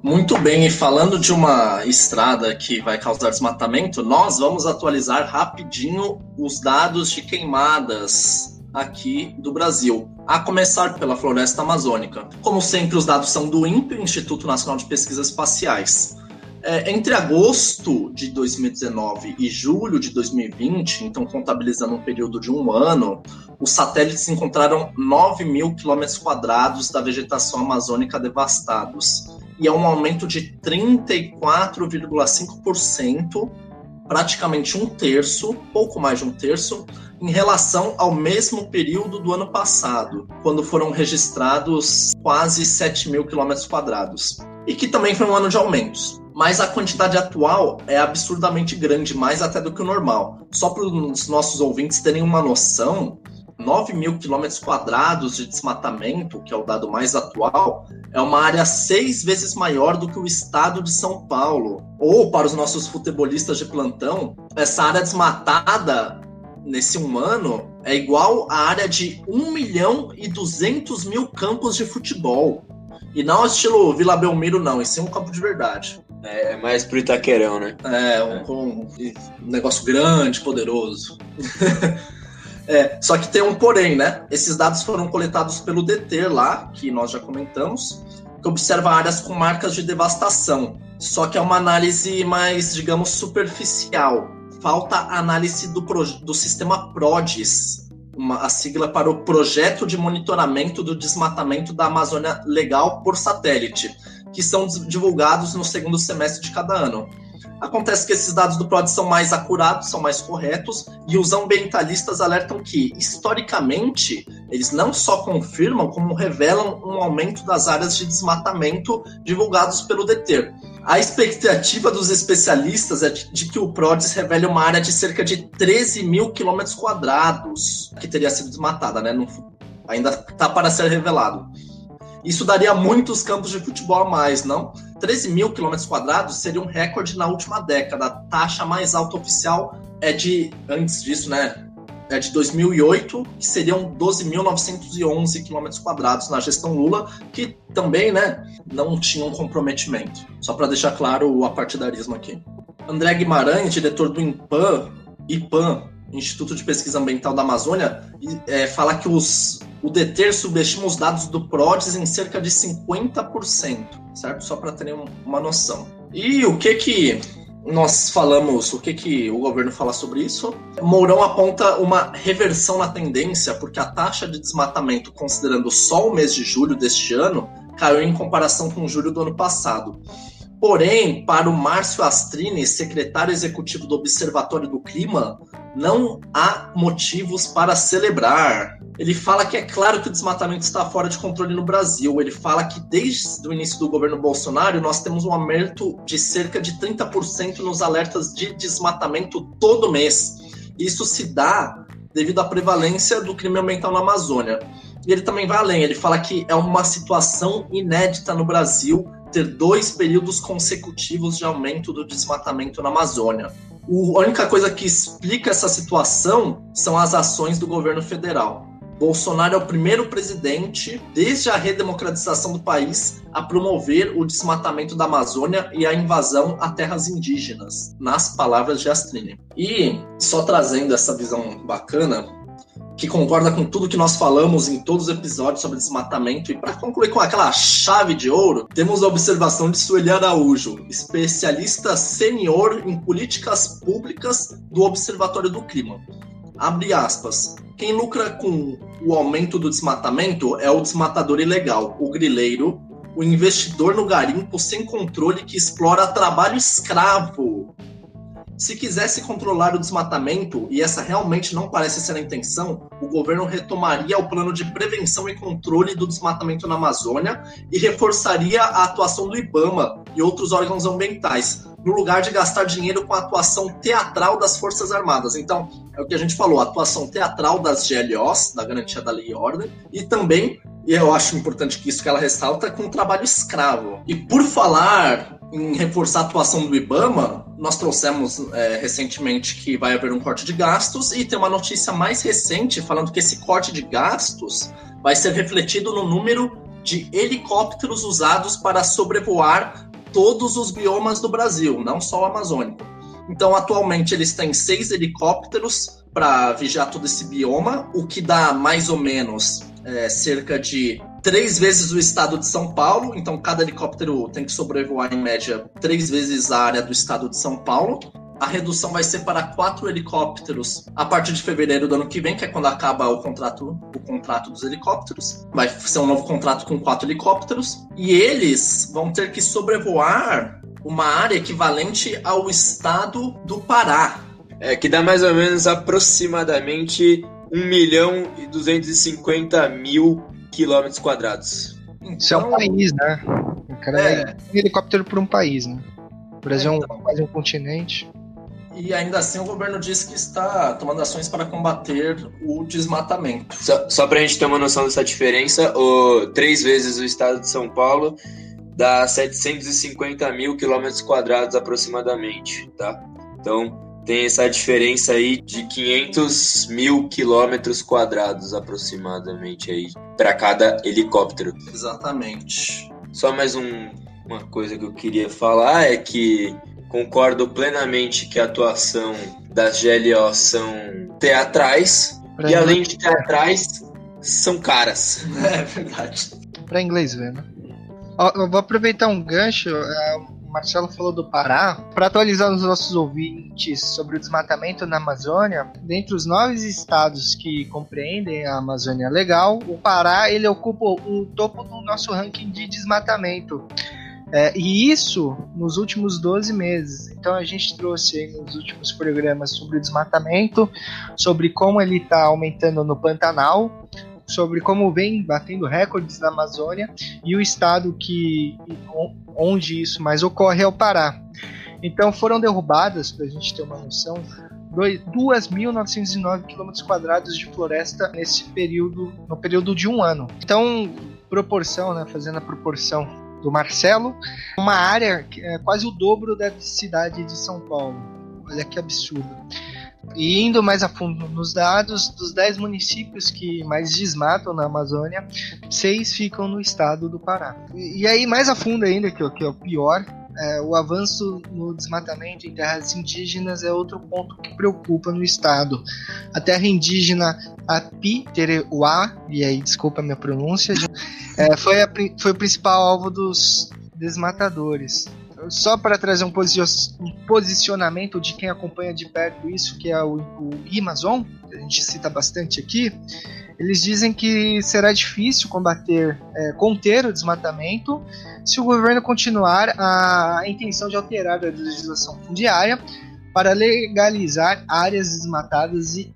Muito bem, e falando de uma estrada que vai causar desmatamento, nós vamos atualizar rapidinho os dados de queimadas aqui do Brasil, a começar pela floresta amazônica. Como sempre, os dados são do INPE, Instituto Nacional de Pesquisas Espaciais. É, entre agosto de 2019 e julho de 2020, então contabilizando um período de um ano, os satélites encontraram 9 mil quilômetros quadrados da vegetação amazônica devastados. E é um aumento de 34,5%, praticamente um terço, pouco mais de um terço, em relação ao mesmo período do ano passado, quando foram registrados quase 7 mil quilômetros quadrados. E que também foi um ano de aumentos mas a quantidade atual é absurdamente grande, mais até do que o normal. Só para os nossos ouvintes terem uma noção, 9 mil quilômetros quadrados de desmatamento, que é o dado mais atual, é uma área seis vezes maior do que o estado de São Paulo. Ou, para os nossos futebolistas de plantão, essa área desmatada nesse um ano é igual à área de 1 milhão e 200 mil campos de futebol. E não estilo Vila Belmiro, não, esse é um campo de verdade. É, é mais pro Itaquerão, né? É, um, um, um negócio grande, poderoso. [LAUGHS] é, só que tem um porém, né? Esses dados foram coletados pelo DETER lá, que nós já comentamos, que observa áreas com marcas de devastação. Só que é uma análise mais, digamos, superficial. Falta análise do, do sistema PRODES, uma, a sigla para o Projeto de Monitoramento do Desmatamento da Amazônia Legal por Satélite que são divulgados no segundo semestre de cada ano. Acontece que esses dados do PROD são mais acurados, são mais corretos, e os ambientalistas alertam que, historicamente, eles não só confirmam, como revelam um aumento das áreas de desmatamento divulgados pelo DETER. A expectativa dos especialistas é de, que o PRODES revele uma área de cerca de 13 mil quilômetros quadrados que teria sido desmatada, né? ainda está para ser revelado. Isso daria muitos campos de futebol a mais, não? 13 mil quilômetros quadrados seria um recorde na última década. A taxa mais alta oficial é de, antes disso, né? É de 2008, que seriam 12.911 quilômetros quadrados na gestão Lula, que também, né, não tinha um comprometimento. Só para deixar claro o apartidarismo aqui. André Guimarães, diretor do IPAM, IPAM, Instituto de Pesquisa Ambiental da Amazônia, é, fala que os, o DETER subestima os dados do PRODES em cerca de 50%, certo? Só para terem uma noção. E o que que nós falamos, o que que o governo fala sobre isso? Mourão aponta uma reversão na tendência, porque a taxa de desmatamento, considerando só o mês de julho deste ano, caiu em comparação com julho do ano passado. Porém, para o Márcio Astrini, secretário executivo do Observatório do Clima, não há motivos para celebrar. Ele fala que é claro que o desmatamento está fora de controle no Brasil. Ele fala que desde o início do governo Bolsonaro nós temos um aumento de cerca de 30% nos alertas de desmatamento todo mês. Isso se dá devido à prevalência do crime ambiental na Amazônia. E ele também vai além, ele fala que é uma situação inédita no Brasil ter dois períodos consecutivos de aumento do desmatamento na Amazônia. a única coisa que explica essa situação são as ações do governo federal. Bolsonaro é o primeiro presidente, desde a redemocratização do país, a promover o desmatamento da Amazônia e a invasão a terras indígenas, nas palavras de Astrini. E, só trazendo essa visão bacana, que concorda com tudo que nós falamos em todos os episódios sobre desmatamento. E para concluir com aquela chave de ouro, temos a observação de Sueli Araújo, especialista senior em políticas públicas do Observatório do Clima. Abre aspas. Quem lucra com o aumento do desmatamento é o desmatador ilegal, o grileiro, o investidor no garimpo sem controle que explora trabalho escravo Se quisesse controlar o desmatamento, e essa realmente não parece ser a intenção, o governo retomaria o plano de prevenção e controle do desmatamento na Amazônia e reforçaria a atuação do IBAMA e outros órgãos ambientais, no lugar de gastar dinheiro com a atuação teatral das Forças Armadas. Então, é o que a gente falou, a atuação teatral das GLOs, da Garantia da Lei e Ordem, e também, e eu acho importante que isso que ela ressalta, com o trabalho escravo. E por falar em reforçar a atuação do IBAMA, nós trouxemos é, recentemente que vai haver um corte de gastos e tem uma notícia mais recente falando que esse corte de gastos vai ser refletido no número de helicópteros usados para sobrevoar todos os biomas do Brasil, não só o amazônico. Então, atualmente, eles têm seis helicópteros para vigiar todo esse bioma, o que dá mais ou menos é, cerca de três vezes o estado de São Paulo. Então, cada helicóptero tem que sobrevoar, em média, três vezes a área do estado de São Paulo. A redução vai ser para quatro helicópteros a partir de fevereiro do ano que vem, que é quando acaba o contrato, o contrato dos helicópteros. Vai ser um novo contrato com quatro helicópteros. E eles vão ter que sobrevoar uma área equivalente ao estado do Pará. É, que dá mais ou menos aproximadamente 1 milhão e 250 mil quilômetros quadrados. Isso é um país, né? O cara é. um helicóptero por um país, né? O Brasil é, então, é um, quase um continente. E ainda assim o governo diz que está tomando ações para combater o desmatamento. Só, só para a gente ter uma noção dessa diferença, o, três vezes o estado de São Paulo dá 750 mil quilômetros quadrados aproximadamente, tá? Então tem essa diferença aí de 500 mil quilômetros quadrados aproximadamente aí para cada helicóptero. Exatamente. Só mais um, uma coisa que eu queria falar é que Concordo plenamente que a atuação das GLO são teatrais pra e além de teatrais são caras. [LAUGHS] É verdade. Para inglês ver, né? Eu vou aproveitar um gancho. É, o Marcelo falou do Pará. Para atualizar os nossos ouvintes sobre o desmatamento na Amazônia, dentre os nove estados que compreendem a Amazônia Legal, o Pará ele ocupa o topo do nosso ranking de desmatamento. É, e isso nos últimos 12 meses. Então a gente trouxe nos últimos programas sobre o desmatamento, sobre como ele está aumentando no Pantanal, sobre como vem batendo recordes na Amazônia e o estado que onde isso mais ocorre é o Pará. Então foram derrubadas, para a gente ter uma noção, 2.909 km de floresta nesse período, no período de um ano. Então, proporção, né, fazendo a proporção do Marcelo, uma área que é quase o dobro da cidade de São Paulo. Olha que absurdo. E indo mais a fundo nos dados, dos 10 municípios que mais desmatam na Amazônia, seis ficam no estado do Pará. E, aí, mais a fundo ainda, que, que é o pior, é, o avanço no desmatamento em terras indígenas é outro ponto que preocupa no estado. A terra indígena Apitereuá, e aí desculpa a minha pronúncia, [LAUGHS] é, foi, a, foi o principal alvo dos desmatadores. Só para trazer um, um, posicionamento de quem acompanha de perto isso, que é o, o Amazon, que a gente cita bastante aqui, eles dizem que será difícil combater, é, conter o desmatamento se o governo continuar a, a intenção de alterar a legislação fundiária para legalizar áreas desmatadas e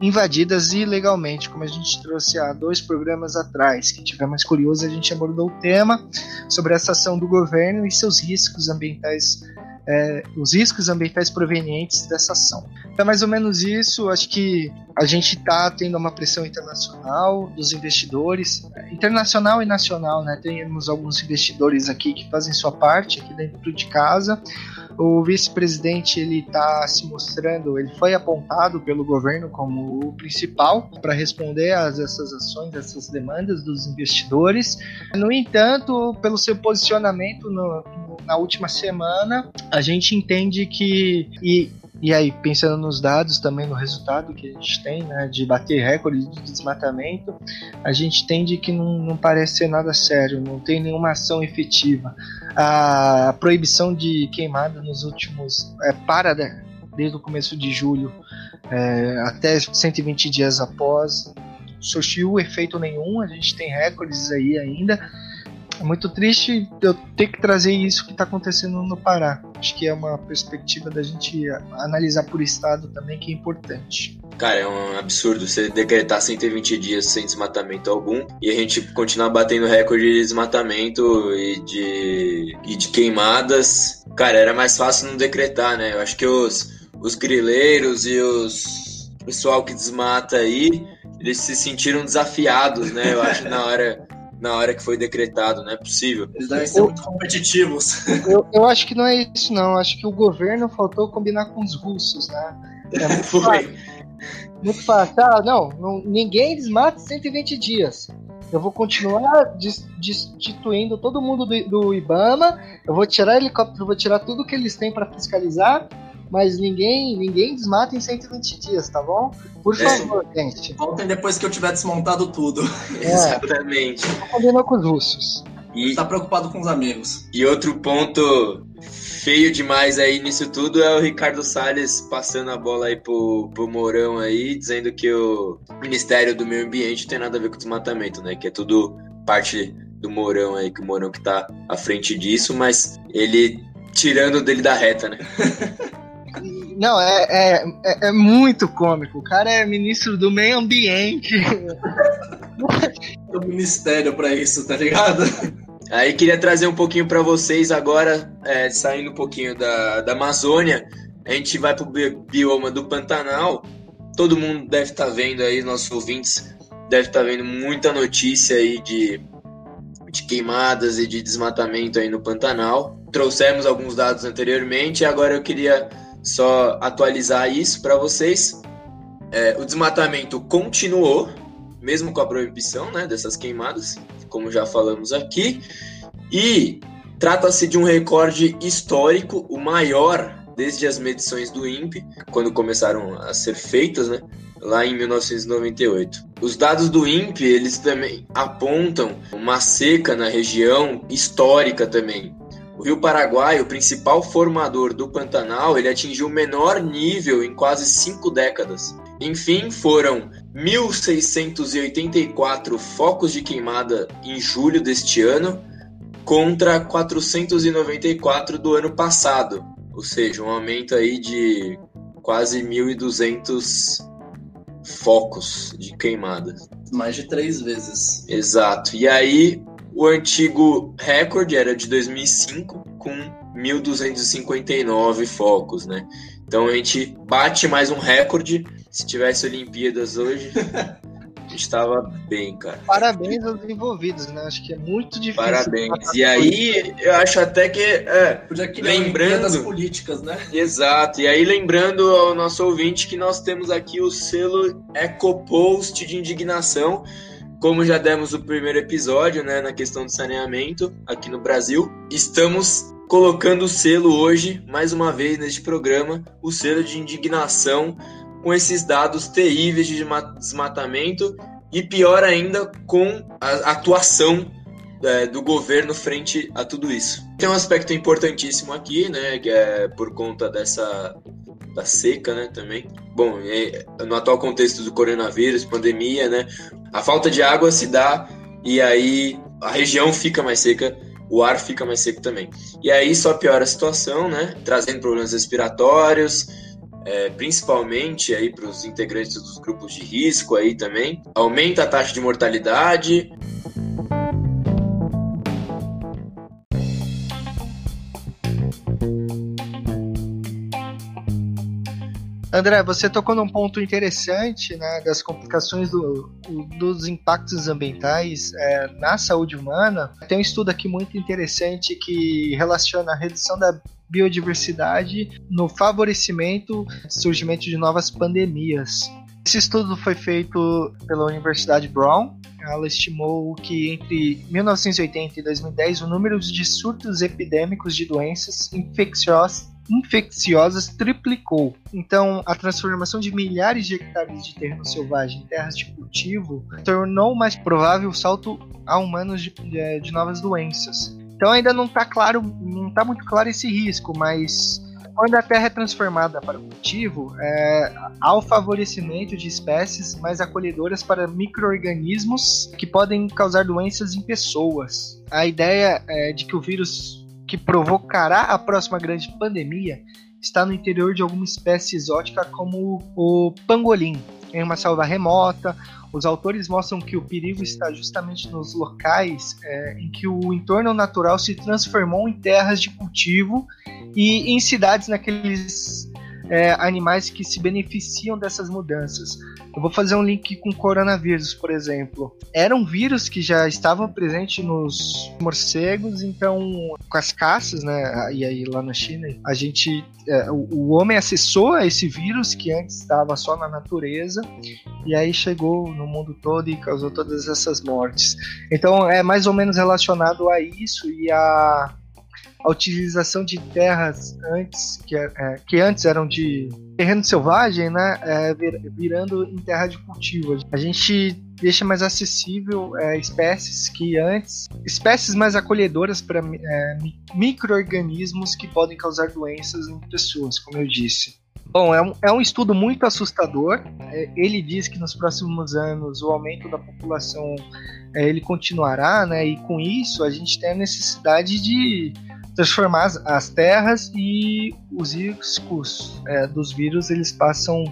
invadidas ilegalmente, como a gente trouxe há dois programas atrás. Quem tiver mais curioso, a gente abordou o tema sobre essa ação do governo e seus riscos ambientais é, os riscos ambientais provenientes dessa ação. Então, mais ou menos isso. Acho que a gente está tendo uma pressão internacional dos investidores, internacional e nacional, né? Temos alguns investidores aqui que fazem sua parte aqui dentro de casa. O vice-presidente ele está se mostrando, ele foi apontado pelo governo como o principal para responder a essas ações, essas demandas dos investidores. No entanto, pelo seu posicionamento no, na última semana, a gente entende que e e aí, pensando nos dados, também no resultado que a gente tem, né, de bater recorde de desmatamento, a gente entende que não, não parece ser nada sério, não tem nenhuma ação efetiva. A proibição de queimada nos últimos. É, para né, desde o começo de julho é, até 120 dias após, surtiu efeito nenhum, a gente tem recordes aí ainda. É muito triste eu ter que trazer isso que está acontecendo no Pará. Acho que é uma perspectiva da gente analisar por estado também que é importante. Cara, é um absurdo você decretar 120 dias sem desmatamento algum e a gente continuar batendo recorde de desmatamento e de, e de queimadas. Cara, era mais fácil não decretar, né? Eu acho que os, os grileiros e os pessoal que desmata aí, eles se sentiram desafiados, né? Eu acho na hora na hora que foi decretado, não é possível. Eles devem ser muito competitivos. [LAUGHS] Eu, eu acho que não é isso, não. Acho que o governo faltou combinar com os russos, né? É muito [LAUGHS] foi. Fácil. Muito fácil. Ah, não, não, ninguém desmata 120 dias. Eu vou continuar destituindo todo mundo do, do Ibama. Eu vou tirar helicóptero, vou tirar tudo que eles têm para fiscalizar mas ninguém ninguém desmata em 120 dias, tá bom? Por é. favor, gente. Voltem depois que eu tiver desmontado tudo. É. Exatamente. Combinou com os russos. E tá preocupado com os amigos. E outro ponto feio demais aí nisso tudo é o Ricardo Salles passando a bola aí pro, pro Mourão aí, dizendo que o Ministério do Meio Ambiente tem nada a ver com desmatamento, né? Que é tudo parte do Mourão aí, que o Mourão que tá à frente disso, mas ele tirando dele da reta, né? [LAUGHS] Não, é, é, é, é, muito cômico. O cara é ministro do meio ambiente. Tem [LAUGHS] um ministério para isso, tá ligado? Aí queria trazer um pouquinho para vocês agora, é, saindo um pouquinho da, da Amazônia. A gente vai pro bioma do Pantanal. Todo mundo deve estar tá vendo aí, nossos ouvintes deve estar tá vendo muita notícia aí de, de queimadas e de desmatamento aí no Pantanal. Trouxemos alguns dados anteriormente e agora eu queria só atualizar isso para vocês. É, o desmatamento continuou, mesmo com a proibição né, dessas queimadas, como já falamos aqui, e trata-se de um recorde histórico, o maior desde as medições do INPE, quando começaram a ser feitas, né, lá em 1998. Os dados do INPE, eles também apontam uma seca na região histórica também. O Rio Paraguai, o principal formador do Pantanal, ele atingiu o menor nível em quase cinco décadas. Enfim, foram 1.684 focos de queimada em julho deste ano contra 494 do ano passado, ou seja, um aumento aí de quase 1.200 focos de queimada. Mais de três vezes. Exato. E aí, o antigo recorde era de 2005, com 1.259 focos, né? Então a gente bate mais um recorde. Se tivesse Olimpíadas hoje, [LAUGHS] a gente estava bem, cara. Parabéns aos envolvidos, né? Acho que é muito difícil. Parabéns. E aí, eu acho até que. É, lembrando. das políticas, né? Exato. E aí, lembrando ao nosso ouvinte que nós temos aqui o selo EcoPost de indignação como já demos o primeiro episódio, né, na questão do saneamento aqui no Brasil, estamos colocando o selo hoje, mais uma vez neste programa, o selo de indignação com esses dados terríveis de desmatamento e pior ainda com a atuação é, do governo frente a tudo isso. Tem um aspecto importantíssimo aqui, né, que é por conta dessa da seca, né, também. Bom, no atual contexto do coronavírus, pandemia, né, a falta de água se dá e aí a região fica mais seca, o ar fica mais seco também. E aí só piora a situação, né, trazendo problemas respiratórios, é, principalmente aí para os integrantes dos grupos de risco aí também. Aumenta a taxa de mortalidade. André, você tocou num ponto interessante né, das complicações do, dos impactos ambientais é, na saúde humana. Tem um estudo aqui muito interessante que relaciona a redução da biodiversidade no favorecimento do surgimento de novas pandemias. Esse estudo foi feito pela Universidade Brown. Ela estimou que entre 1980 e 2010 o número de surtos epidêmicos de doenças infecciosas infecciosas triplicou. Então, a transformação de milhares de hectares de terreno selvagem em terras de cultivo tornou mais provável o salto a humanos de, de, de novas doenças. Então, ainda não está claro, não está muito claro esse risco, mas quando a terra é transformada para cultivo, é, há o favorecimento de espécies mais acolhedoras para micro-organismos que podem causar doenças em pessoas. A ideia é de que o vírus que provocará a próxima grande pandemia está no interior de alguma espécie exótica como o pangolim, em uma selva remota. Os autores mostram que o perigo está justamente nos locais é, em que o entorno natural se transformou em terras de cultivo e em cidades naqueles é, animais que se beneficiam dessas mudanças. Eu vou fazer um link com o coronavírus, por exemplo. Era um vírus que já estava presente nos morcegos, então com as caças, né? E aí lá na China, a gente, é, o, o homem acessou a esse vírus que antes estava só na natureza e aí chegou no mundo todo e causou todas essas mortes. Então é mais ou menos relacionado a isso e a a utilização de terras antes que, é, que antes eram de terreno selvagem, né, é, virando em terra de cultivo. A gente deixa mais acessível é, espécies que antes, espécies mais acolhedoras para é, micro-organismos que podem causar doenças em pessoas, como eu disse. Bom, é um, é um estudo muito assustador. É, ele diz que nos próximos anos o aumento da população é, ele continuará, né? E com isso a gente tem a necessidade de transformar as, as terras e os riscos é, dos vírus eles passam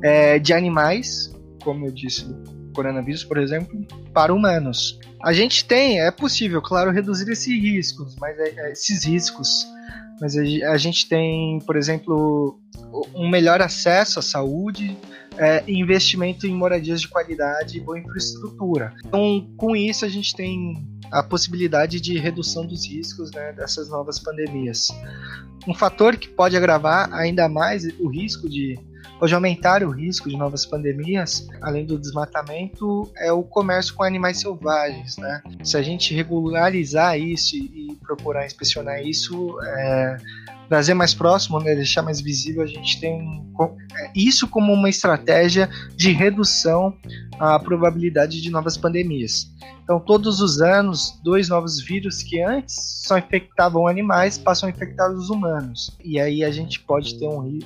é, de animais, como eu disse, do coronavírus, por exemplo, para humanos. A gente tem, é possível, claro, reduzir esses riscos, mas é, é esses riscos, mas a, a gente tem, por exemplo, um melhor acesso à saúde, é, investimento em moradias de qualidade e boa infraestrutura. Então, com isso, a gente tem a possibilidade de redução dos riscos né, dessas novas pandemias. Um fator que pode agravar ainda mais o risco de pode aumentar o risco de novas pandemias, além do desmatamento, é o comércio com animais selvagens. Né? Se a gente regularizar isso e procurar inspecionar isso, é, trazer mais próximo, né, deixar mais visível, a gente tem é, isso como uma estratégia de redução à probabilidade de novas pandemias. Então, todos os anos, dois novos vírus que antes só infectavam animais passam a infectar os humanos. E aí a gente pode ter um,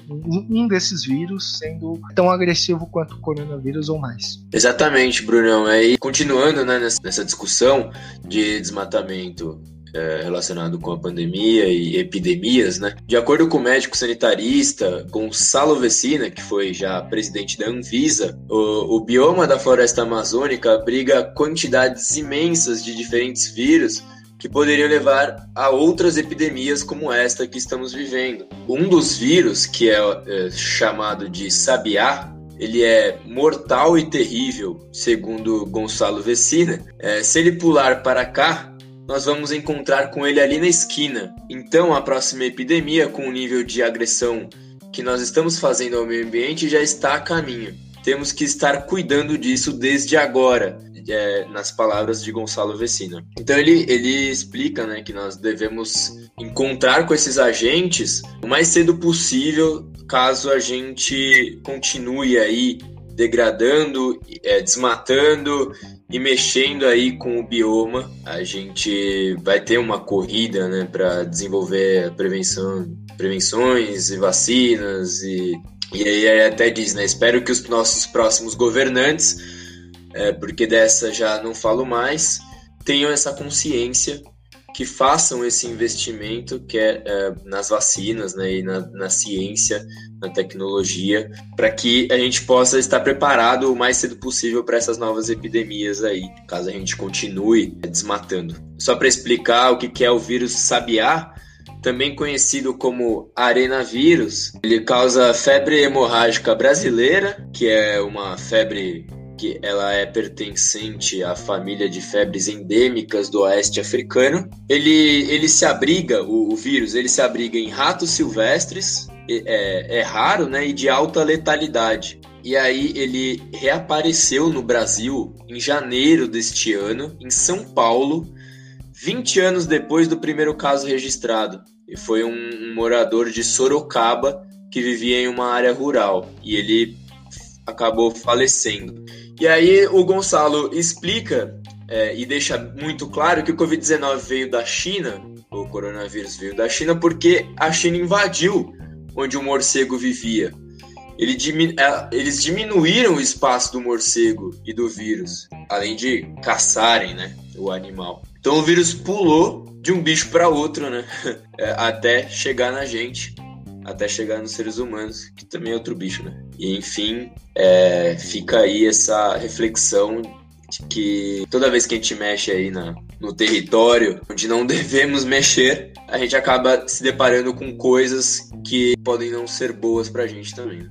um desses vírus sendo tão agressivo quanto o coronavírus ou mais. Exatamente, Brunão. Aí, continuando né, nessa discussão de desmatamento é, relacionado com a pandemia e epidemias, né? De acordo com o médico sanitarista Gonçalo Vecina, que foi já presidente da Anvisa, o, o bioma da floresta amazônica abriga quantidades imensas de diferentes vírus que poderiam levar a outras epidemias como esta que estamos vivendo. Um dos vírus, que é, é chamado de sabiá, ele é mortal e terrível, segundo Gonçalo Vecina. É, se ele pular para cá, nós vamos encontrar com ele ali na esquina. Então, a próxima epidemia, com o nível de agressão que nós estamos fazendo ao meio ambiente, já está a caminho. Temos que estar cuidando disso desde agora, é, nas palavras de Gonçalo Vecina. Então ele, ele explica né, que nós devemos encontrar com esses agentes o mais cedo possível, caso a gente continue aí degradando, é, desmatando e mexendo aí com o bioma, a gente vai ter uma corrida, né, para desenvolver prevenção, prevenções e vacinas e e aí até diz, né, espero que os nossos próximos governantes, é, porque dessa já não falo mais, tenham essa consciência que façam esse investimento que é, é nas vacinas né, e na, na ciência, na tecnologia, para que a gente possa estar preparado o mais cedo possível para essas novas epidemias aí, caso a gente continue desmatando. Só para explicar o que é o vírus sabiá, também conhecido como arenavírus, ele causa febre hemorrágica brasileira, que é uma febre que ela é pertencente à família de febres endêmicas do oeste africano. Ele, ele se abriga, o, o vírus, ele se abriga em ratos silvestres, é, é raro, né, e de alta letalidade. E aí ele reapareceu no Brasil em janeiro deste ano, em São Paulo, 20 anos depois do primeiro caso registrado. E foi um, um morador de Sorocaba que vivia em uma área rural. E ele acabou falecendo. E aí o Gonçalo explica é, e deixa muito claro que o Covid-19 veio da China, o coronavírus veio da China, porque a China invadiu onde o morcego vivia. Ele diminu é, eles diminuíram o espaço do morcego e do vírus, além de caçarem né, o animal. Então o vírus pulou de um bicho para outro, né? [LAUGHS] É, até chegar na gente, até chegar nos seres humanos, que também é outro bicho, né? E enfim, é, fica aí essa reflexão de que toda vez que a gente mexe aí na, no território onde não [LAUGHS] devemos mexer, a gente acaba se deparando com coisas que podem não ser boas pra gente também. Né?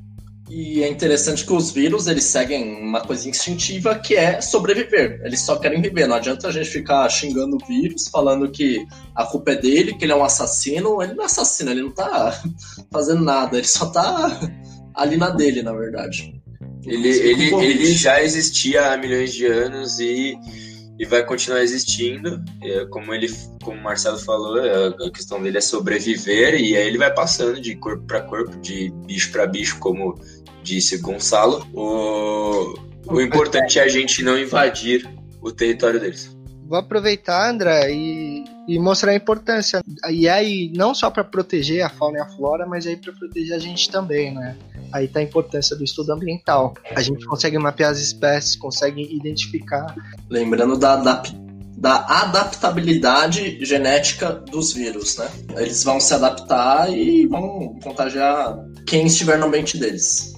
E é interessante que os vírus, eles seguem uma coisa instintiva que é sobreviver. Eles só querem viver. Não adianta a gente ficar xingando o vírus, falando que a culpa é dele, que ele é um assassino. Ele não é assassino, ele não tá [LAUGHS] fazendo nada. Ele só tá ali na dele, na verdade. Ele, ele, ele já existia há milhões de anos e e vai continuar existindo. É, como ele, como o Marcelo falou, é, a questão dele é sobreviver e aí ele vai passando de corpo para corpo, de bicho para bicho, como disse Gonçalo. O, o importante é a gente não invadir o território deles. Vou aproveitar, André, e, e mostrar a importância. E aí, não só para proteger a fauna e a flora, mas aí para proteger a gente também, né? Aí tá a importância do estudo ambiental. A gente consegue mapear as espécies, consegue identificar. Lembrando da, da, da adaptabilidade genética dos vírus, né? Eles vão se adaptar e vão contagiar quem estiver no ambiente deles.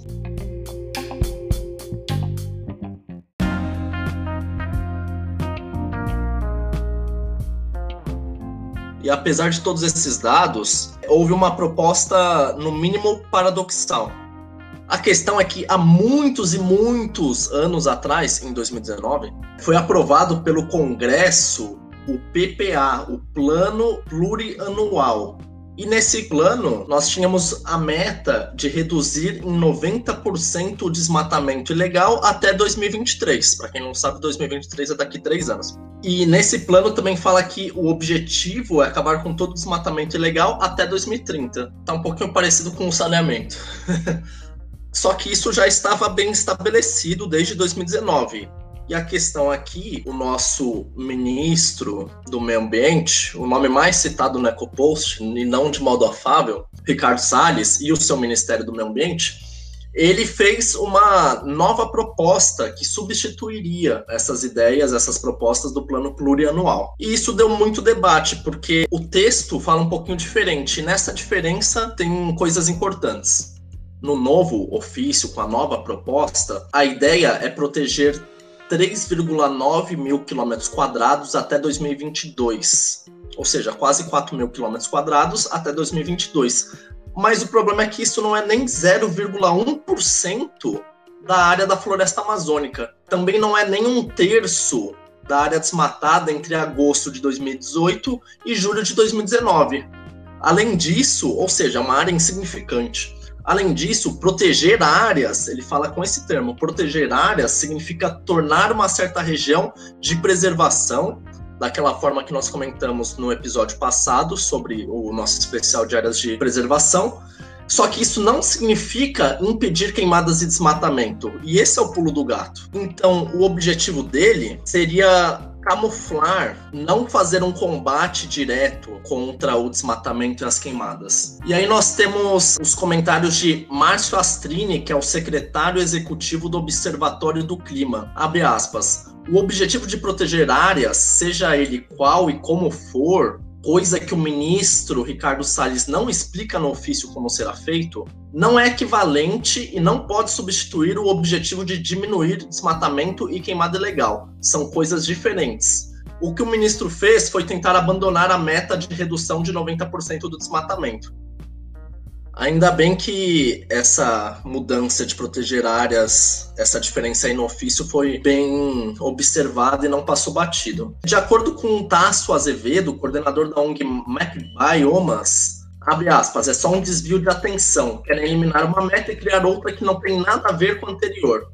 Apesar de todos esses dados, houve uma proposta, no mínimo, paradoxal. A questão é que há muitos e muitos anos atrás, em 2019, foi aprovado pelo Congresso o PPA, o Plano Plurianual e nesse plano, nós tínhamos a meta de reduzir em 90% o desmatamento ilegal até 2023. Para quem não sabe, 2023 é daqui três anos. E nesse plano também fala que o objetivo é acabar com todo o desmatamento ilegal até 2030. Tá um pouquinho parecido com o saneamento. [LAUGHS] Só que isso já estava bem estabelecido desde 2019. E a questão aqui, o nosso ministro do Meio Ambiente, o nome mais citado no EcoPost, e não de modo afável, Ricardo Salles, e o seu Ministério do Meio Ambiente, ele fez uma nova proposta que substituiria essas ideias, essas propostas do plano plurianual. E isso deu muito debate, porque o texto fala um pouquinho diferente. E nessa diferença tem coisas importantes. No novo ofício, com a nova proposta, a ideia é proteger 3,9 mil quilômetros quadrados até 2022. Ou seja, quase 4 mil quilômetros quadrados até 2022. Mas o problema é que isso não é nem 0,1% da área da floresta amazônica. Também não é nem um terço da área desmatada entre agosto de 2018 e julho de 2019. Além disso, ou seja, é uma área insignificante. Além disso, proteger áreas, ele fala com esse termo, proteger áreas significa tornar uma certa região de preservação, daquela forma que nós comentamos no episódio passado sobre o nosso especial de áreas de preservação. Só que isso não significa impedir queimadas e desmatamento. E esse é o pulo do gato. Então, o objetivo dele seria camuflar, não fazer um combate direto contra o desmatamento e as queimadas. E aí nós temos os comentários de Márcio Astrini, que é o secretário executivo do Observatório do Clima. Abre aspas. O objetivo de proteger áreas, seja ele qual e como for, coisa que o ministro Ricardo Salles não explica no ofício como será feito, não é equivalente e não pode substituir o objetivo de diminuir desmatamento e queimada ilegal. São coisas diferentes. O que o ministro fez foi tentar abandonar a meta de redução de 90% do desmatamento. Ainda bem que essa mudança de proteger áreas, essa diferença aí no ofício foi bem observada e não passou batido. De acordo com Tasso Azevedo, coordenador da ONG Map Biomas, abre aspas, é só um desvio de atenção. Querem eliminar uma meta e criar outra que não tem nada a ver com a anterior.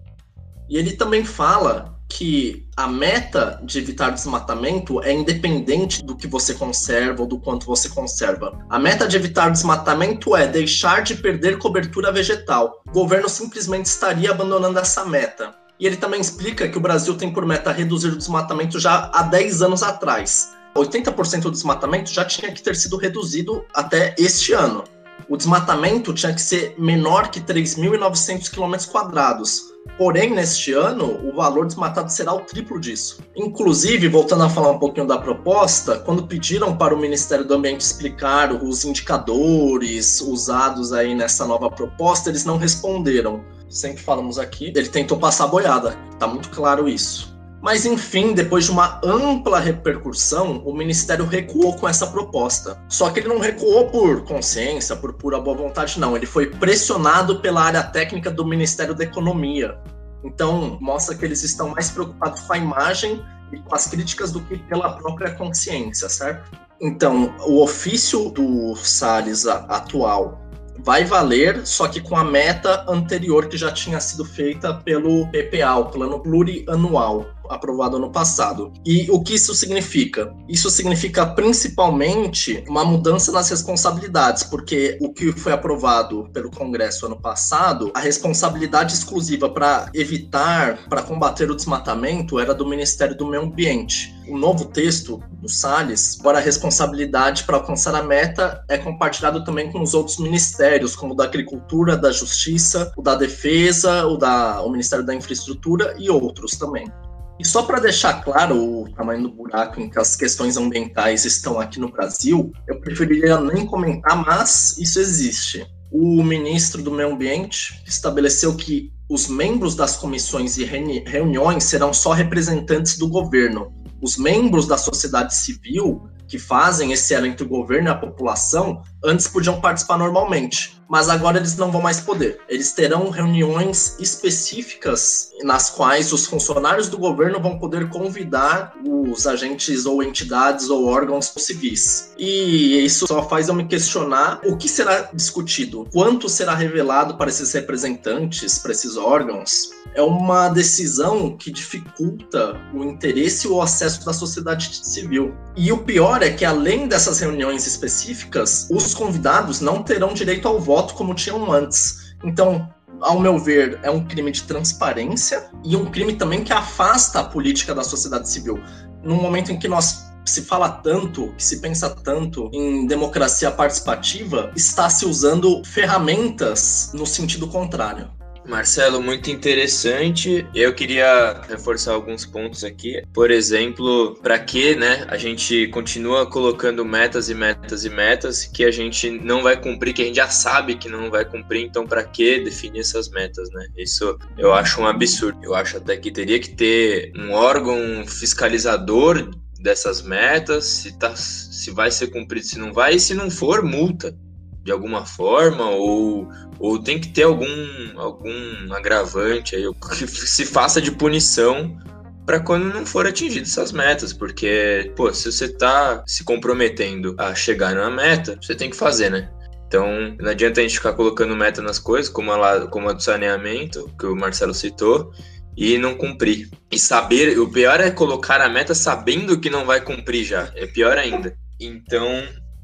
E ele também fala que a meta de evitar desmatamento é independente do que você conserva ou do quanto você conserva. A meta de evitar desmatamento é deixar de perder cobertura vegetal. O governo simplesmente estaria abandonando essa meta. E ele também explica que o Brasil tem por meta reduzir o desmatamento já há 10 anos atrás. 80% do desmatamento já tinha que ter sido reduzido até este ano. O desmatamento tinha que ser menor que 3.900 km quadrados. Porém, neste ano, o valor desmatado será o triplo disso. Inclusive, voltando a falar um pouquinho da proposta, quando pediram para o Ministério do Ambiente explicar os indicadores usados aí nessa nova proposta, eles não responderam. Sempre falamos aqui, ele tentou passar boiada, tá muito claro isso. Mas enfim, depois de uma ampla repercussão, o Ministério recuou com essa proposta. Só que ele não recuou por consciência, por pura boa vontade, não. Ele foi pressionado pela área técnica do Ministério da Economia. Então, mostra que eles estão mais preocupados com a imagem e com as críticas do que pela própria consciência, certo? Então, o ofício do Salles atual vai valer, só que com a meta anterior que já tinha sido feita pelo PPA, o Plano Plurianual aprovado ano passado. E o que isso significa? Isso significa principalmente uma mudança nas responsabilidades, porque o que foi aprovado pelo Congresso ano passado, a responsabilidade exclusiva para evitar, para combater o desmatamento era do Ministério do Meio Ambiente. O novo texto do Salles, agora a responsabilidade para alcançar a meta é compartilhado também com os outros ministérios, como o da Agricultura, da Justiça, o da Defesa, o da o Ministério da Infraestrutura e outros também. E só para deixar claro o tamanho do buraco em que as questões ambientais estão aqui no Brasil, eu preferiria nem comentar, mas isso existe. O ministro do Meio Ambiente estabeleceu que os membros das comissões e reuniões serão só representantes do governo. Os membros da sociedade civil que fazem esse elo entre o governo e a população antes podiam participar normalmente, mas agora eles não vão mais poder. Eles terão reuniões específicas nas quais os funcionários do governo vão poder convidar os agentes ou entidades ou órgãos civis. E isso só faz eu me questionar o que será discutido, quanto será revelado para esses representantes, para esses órgãos. É uma decisão que dificulta o interesse e o acesso da sociedade civil. E o pior é que, além dessas reuniões específicas, os convidados não terão direito ao voto como tinham antes. Então, ao meu ver, é um crime de transparência e um crime também que afasta a política da sociedade civil. Num momento em que nós se fala tanto, que se pensa tanto em democracia participativa, está se usando ferramentas no sentido contrário. Marcelo, muito interessante. Eu queria reforçar alguns pontos aqui. Por exemplo, para que, né, a gente continua colocando metas e metas e metas que a gente não vai cumprir, que a gente já sabe que não vai cumprir, então para que definir essas metas, né? Isso eu acho um absurdo. Eu acho até que teria que ter um órgão fiscalizador dessas metas, se tá se vai ser cumprido, se não vai, e se não for, multa de alguma forma, ou, ou tem que ter algum, algum agravante aí, [LAUGHS] que se faça de punição para quando não for atingido essas metas, porque, pô, se você está se comprometendo a chegar na meta, você tem que fazer, né? Então, não adianta a gente ficar colocando meta nas coisas, como a, como a do saneamento, que o Marcelo citou, e não cumprir. E saber, o pior é colocar a meta sabendo que não vai cumprir já, é pior ainda. Então,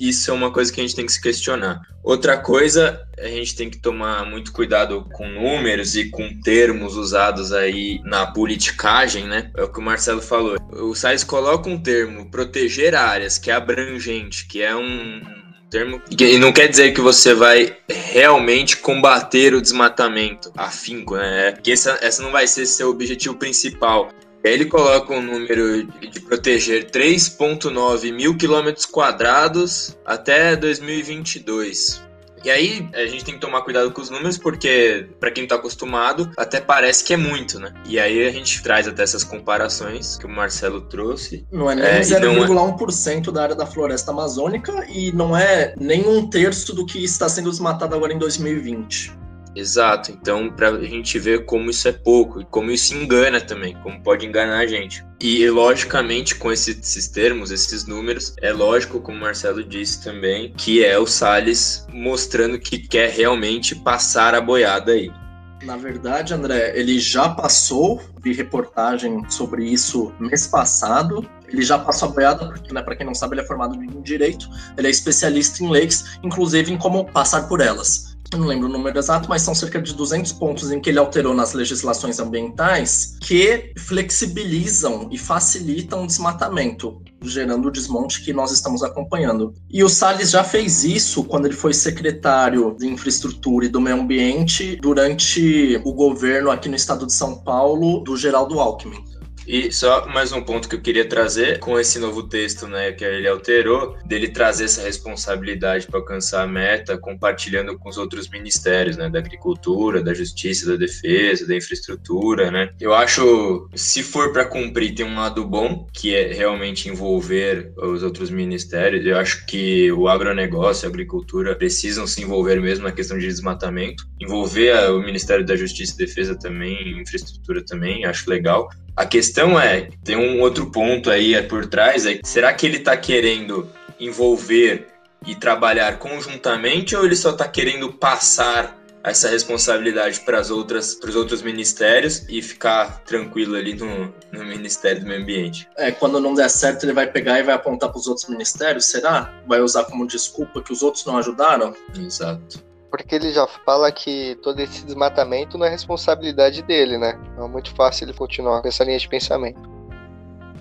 isso é uma coisa que a gente tem que se questionar. Outra coisa, a gente tem que tomar muito cuidado com números e com termos usados aí na politicagem, né? É o que o Marcelo falou. O SAIS coloca um termo, proteger áreas, que é abrangente, que é um termo. E não quer dizer que você vai realmente combater o desmatamento afinco, né? Que essa, essa não vai ser seu objetivo principal. Ele coloca um número de proteger 3,9 mil quilômetros quadrados até 2022. E aí a gente tem que tomar cuidado com os números, porque para quem tá acostumado, até parece que é muito, né? E aí a gente traz até essas comparações que o Marcelo trouxe. Não é nem é, 0,1% é... da área da floresta amazônica e não é nem um terço do que está sendo desmatado agora em 2020. Exato, então para a gente ver como isso é pouco e como isso engana também, como pode enganar a gente. E logicamente, com esses, esses termos, esses números, é lógico, como o Marcelo disse também, que é o Salles mostrando que quer realmente passar a boiada aí. Na verdade, André, ele já passou, vi reportagem sobre isso mês passado. Ele já passou a boiada, porque, né, para quem não sabe, ele é formado em direito, ele é especialista em leis, inclusive em como passar por elas eu não lembro o número exato, mas são cerca de 200 pontos em que ele alterou nas legislações ambientais que flexibilizam e facilitam o desmatamento, gerando o desmonte que nós estamos acompanhando. E o Salles já fez isso quando ele foi secretário de Infraestrutura e do Meio Ambiente durante o governo aqui no estado de São Paulo do Geraldo Alckmin. E só mais um ponto que eu queria trazer com esse novo texto, né, que ele alterou, dele trazer essa responsabilidade para alcançar a meta, compartilhando com os outros ministérios, né, da agricultura, da justiça, da defesa, da infraestrutura, né. Eu acho, se for para cumprir, tem um lado bom, que é realmente envolver os outros ministérios. Eu acho que o agronegócio, a agricultura precisam se envolver mesmo na questão de desmatamento, envolver o Ministério da Justiça e Defesa também, infraestrutura também, acho legal. A questão é, tem um outro ponto aí por trás, é será que ele está querendo envolver e trabalhar conjuntamente ou ele só está querendo passar essa responsabilidade para as outras para os outros ministérios e ficar tranquilo ali no, no Ministério do Meio Ambiente. É, quando não der certo, ele vai pegar e vai apontar para os outros ministérios, será? Vai usar como desculpa que os outros não ajudaram? Exato porque ele já fala que todo esse desmatamento não é responsabilidade dele, né? Então é muito fácil ele continuar com essa linha de pensamento.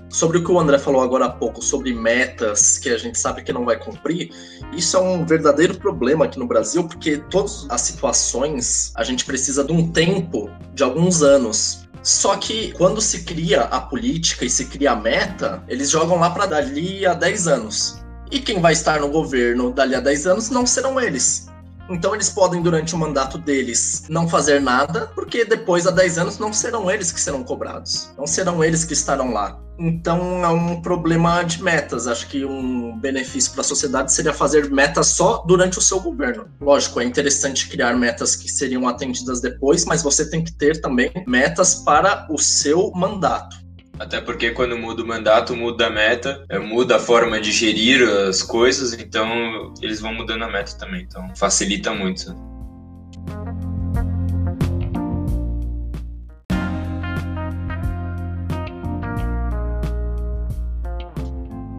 Sobre o que o André falou agora há pouco, sobre metas que a gente sabe que não vai cumprir, isso é um verdadeiro problema aqui no Brasil, porque todas as situações a gente precisa de um tempo de alguns anos. Só que quando se cria a política e se cria a meta, eles jogam lá para dali a 10 anos. E quem vai estar no governo dali a 10 anos não serão eles. Então eles podem, durante o mandato deles, não fazer nada, porque depois, há 10 anos, não serão eles que serão cobrados. Não serão eles que estarão lá. Então é um problema de metas. Acho que um benefício para a sociedade seria fazer metas só durante o seu governo. Lógico, é interessante criar metas que seriam atendidas depois, mas você tem que ter também metas para o seu mandato. Até porque quando muda o mandato, muda a meta, é, muda a forma de gerir as coisas, então eles vão mudando a meta também. Então facilita muito.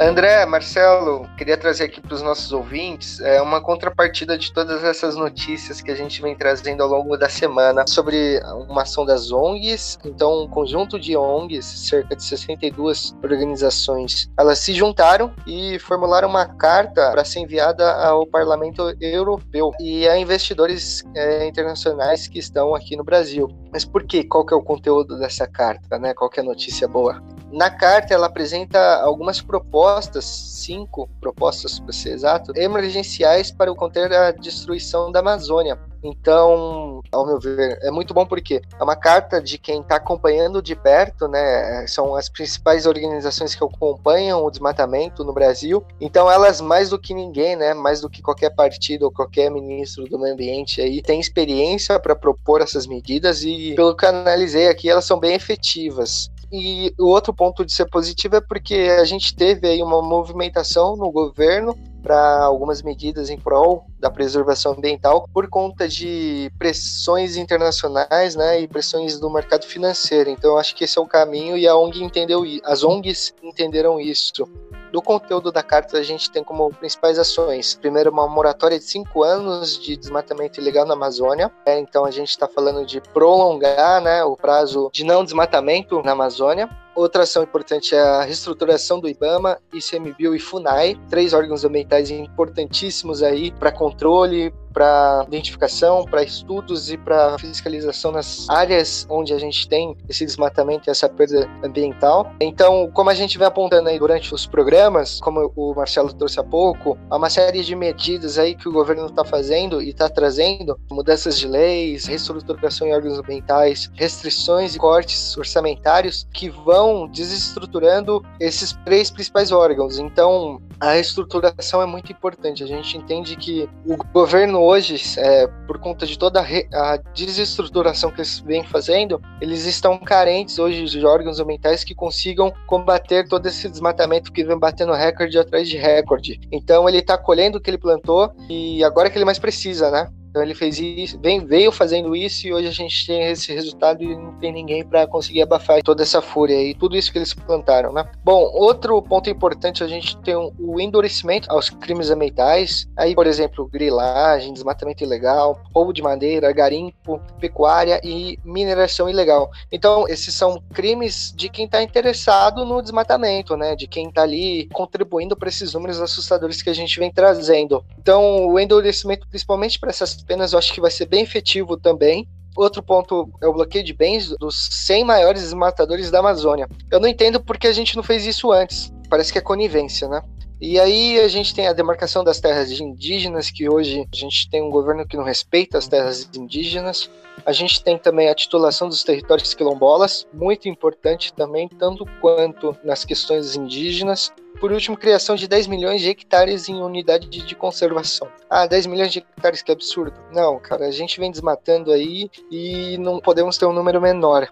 André, Marcelo, queria trazer aqui para os nossos ouvintes é, uma contrapartida de todas essas notícias que a gente vem trazendo ao longo da semana sobre uma ação das ONGs. Então, um conjunto de ONGs, cerca de 62 organizações, elas se juntaram e formularam uma carta para ser enviada ao Parlamento Europeu e a investidores é, internacionais que estão aqui no Brasil. Mas por quê? Qual que é o conteúdo dessa carta? Né? Qual que é a notícia boa? Na carta, ela apresenta algumas propostas, cinco propostas para ser exato, emergenciais para conter a destruição da Amazônia. Então, ao meu ver, é muito bom porque é uma carta de quem está acompanhando de perto, né? São as principais organizações que acompanham o desmatamento no Brasil. Então, elas mais do que ninguém, né? Mais do que qualquer partido ou qualquer ministro do meio ambiente aí, tem experiência para propor essas medidas e, pelo que analisei aqui, elas são bem efetivas. E o outro ponto de ser positivo é porque a gente teve aí uma movimentação no governo para algumas medidas em prol da preservação ambiental por conta de pressões internacionais, né, e pressões do mercado financeiro. Então, eu acho que esse é o caminho e a ONG entendeu, as ONGs entenderam isso. Do conteúdo da carta, a gente tem como principais ações: primeiro, uma moratória de cinco anos de desmatamento ilegal na Amazônia. É, então, a gente está falando de prolongar né, o prazo de não desmatamento na Amazônia. Outra ação importante é a reestruturação do IBAMA, ICMBio e FUNAI, três órgãos ambientais importantíssimos aí para controle, para identificação, para estudos e para fiscalização nas áreas onde a gente tem esse desmatamento e essa perda ambiental. Então, como a gente vem apontando aí durante os programas, como o Marcelo trouxe há pouco, há uma série de medidas aí que o governo está fazendo e está trazendo, mudanças de leis, reestruturação em órgãos ambientais, restrições e cortes orçamentários que vão desestruturando esses três principais órgãos. Então, a reestruturação é muito importante. A gente entende que o governo hoje, é, por conta de toda a, a, desestruturação que eles vêm fazendo, eles estão carentes hoje de órgãos ambientais que consigam combater todo esse desmatamento que vem batendo recorde atrás de recorde. Então ele está colhendo o que ele plantou e agora é que ele mais precisa, né? Então ele fez isso, vem, veio fazendo isso e hoje a gente tem esse resultado e não tem ninguém para conseguir abafar toda essa fúria e tudo isso que eles plantaram, né? Bom, outro ponto importante a gente tem o endurecimento aos crimes ambientais. Aí, por exemplo, grilagem, desmatamento ilegal, roubo de madeira, garimpo, pecuária e mineração ilegal. Então, esses são crimes de quem está interessado no desmatamento, né? De quem está ali contribuindo para esses números assustadores que a gente vem trazendo. Então, o endurecimento, principalmente para essas penas, eu acho que vai ser bem efetivo também. Outro ponto é o bloqueio de bens dos 100 maiores desmatadores da Amazônia. Eu não entendo porque a gente não fez isso antes. Parece que é conivência, né? E aí a gente tem a demarcação das terras indígenas, que hoje a gente tem um governo que não respeita as terras indígenas. A gente tem também a titulação dos territórios quilombolas, muito importante também, tanto quanto nas questões indígenas. Por último, criação de 10 milhões de hectares em unidade de conservação. Ah, 10 milhões de hectares, que absurdo. Não, cara, a gente vem desmatando aí e não podemos ter um número menor.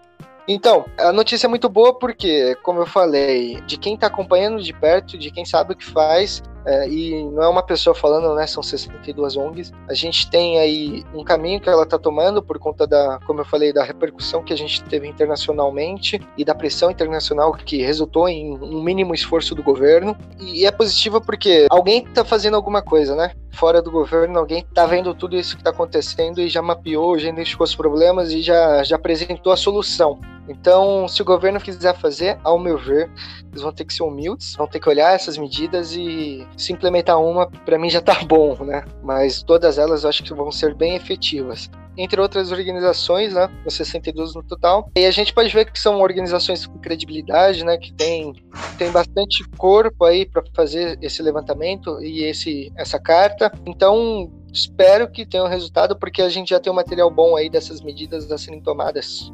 Então, a notícia é muito boa porque, como eu falei, de quem está acompanhando de perto, de quem sabe o que faz, é, e não é uma pessoa falando, né? São 62 ONGs. A gente tem aí um caminho que ela está tomando por conta da, como eu falei, da repercussão que a gente teve internacionalmente e da pressão internacional que resultou em um mínimo esforço do governo. E é positiva porque alguém está fazendo alguma coisa, né? Fora do governo, alguém está vendo tudo isso que está acontecendo e já mapeou, já identificou os problemas e já, já apresentou a solução. Então, se o governo quiser fazer, ao meu ver, eles vão ter que ser humildes, vão ter que olhar essas medidas e se implementar uma, para mim já tá [LAUGHS] bom, né? Mas todas elas eu acho que vão ser bem efetivas. Entre outras organizações, né? 62 no total. E a gente pode ver que são organizações com credibilidade, né? Que tem, tem bastante corpo aí para fazer esse levantamento e esse, essa carta. Então, espero que tenha um resultado, porque a gente já tem um material bom aí dessas medidas a serem tomadas.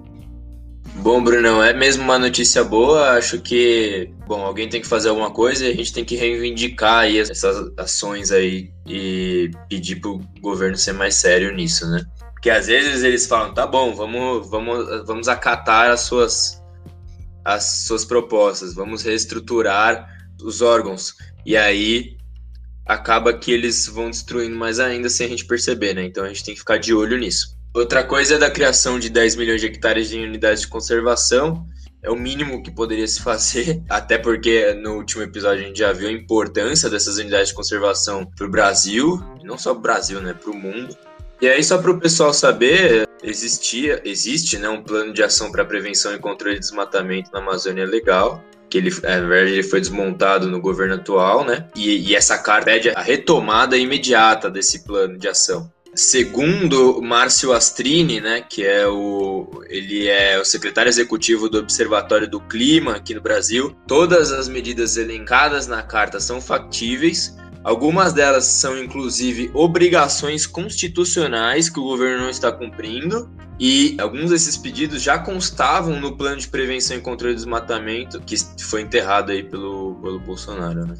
Bom, Brunão, é mesmo uma notícia boa. Acho que, bom, alguém tem que fazer alguma coisa e a gente tem que reivindicar aí essas ações aí e pedir pro governo ser mais sério nisso, né? Porque às vezes eles falam, tá bom, vamos, vamos, vamos acatar as suas, as suas propostas, vamos reestruturar os órgãos. E aí acaba que eles vão destruindo mais ainda sem a gente perceber, né? Então a gente tem que ficar de olho nisso. Outra coisa é da criação de 10 milhões de hectares de unidades de conservação. É o mínimo que poderia se fazer, [LAUGHS] até porque no último episódio a gente já viu a importância dessas unidades de conservação para o Brasil, não só para o Brasil, né, para o mundo. E aí, só para o pessoal saber, existia, existe né, um plano de ação para prevenção e controle de desmatamento na Amazônia legal, que ele, na verdade, ele foi desmontado no governo atual, né? E, e essa carta pede a retomada imediata desse plano de ação. Segundo Márcio Astrini, né, que é o ele é o secretário executivo do Observatório do Clima aqui no Brasil, todas as medidas elencadas na carta são factíveis. Algumas delas são inclusive obrigações constitucionais que o governo não está cumprindo, e alguns desses pedidos já constavam no plano de prevenção e controle do desmatamento que foi enterrado aí pelo, pelo Bolsonaro, né?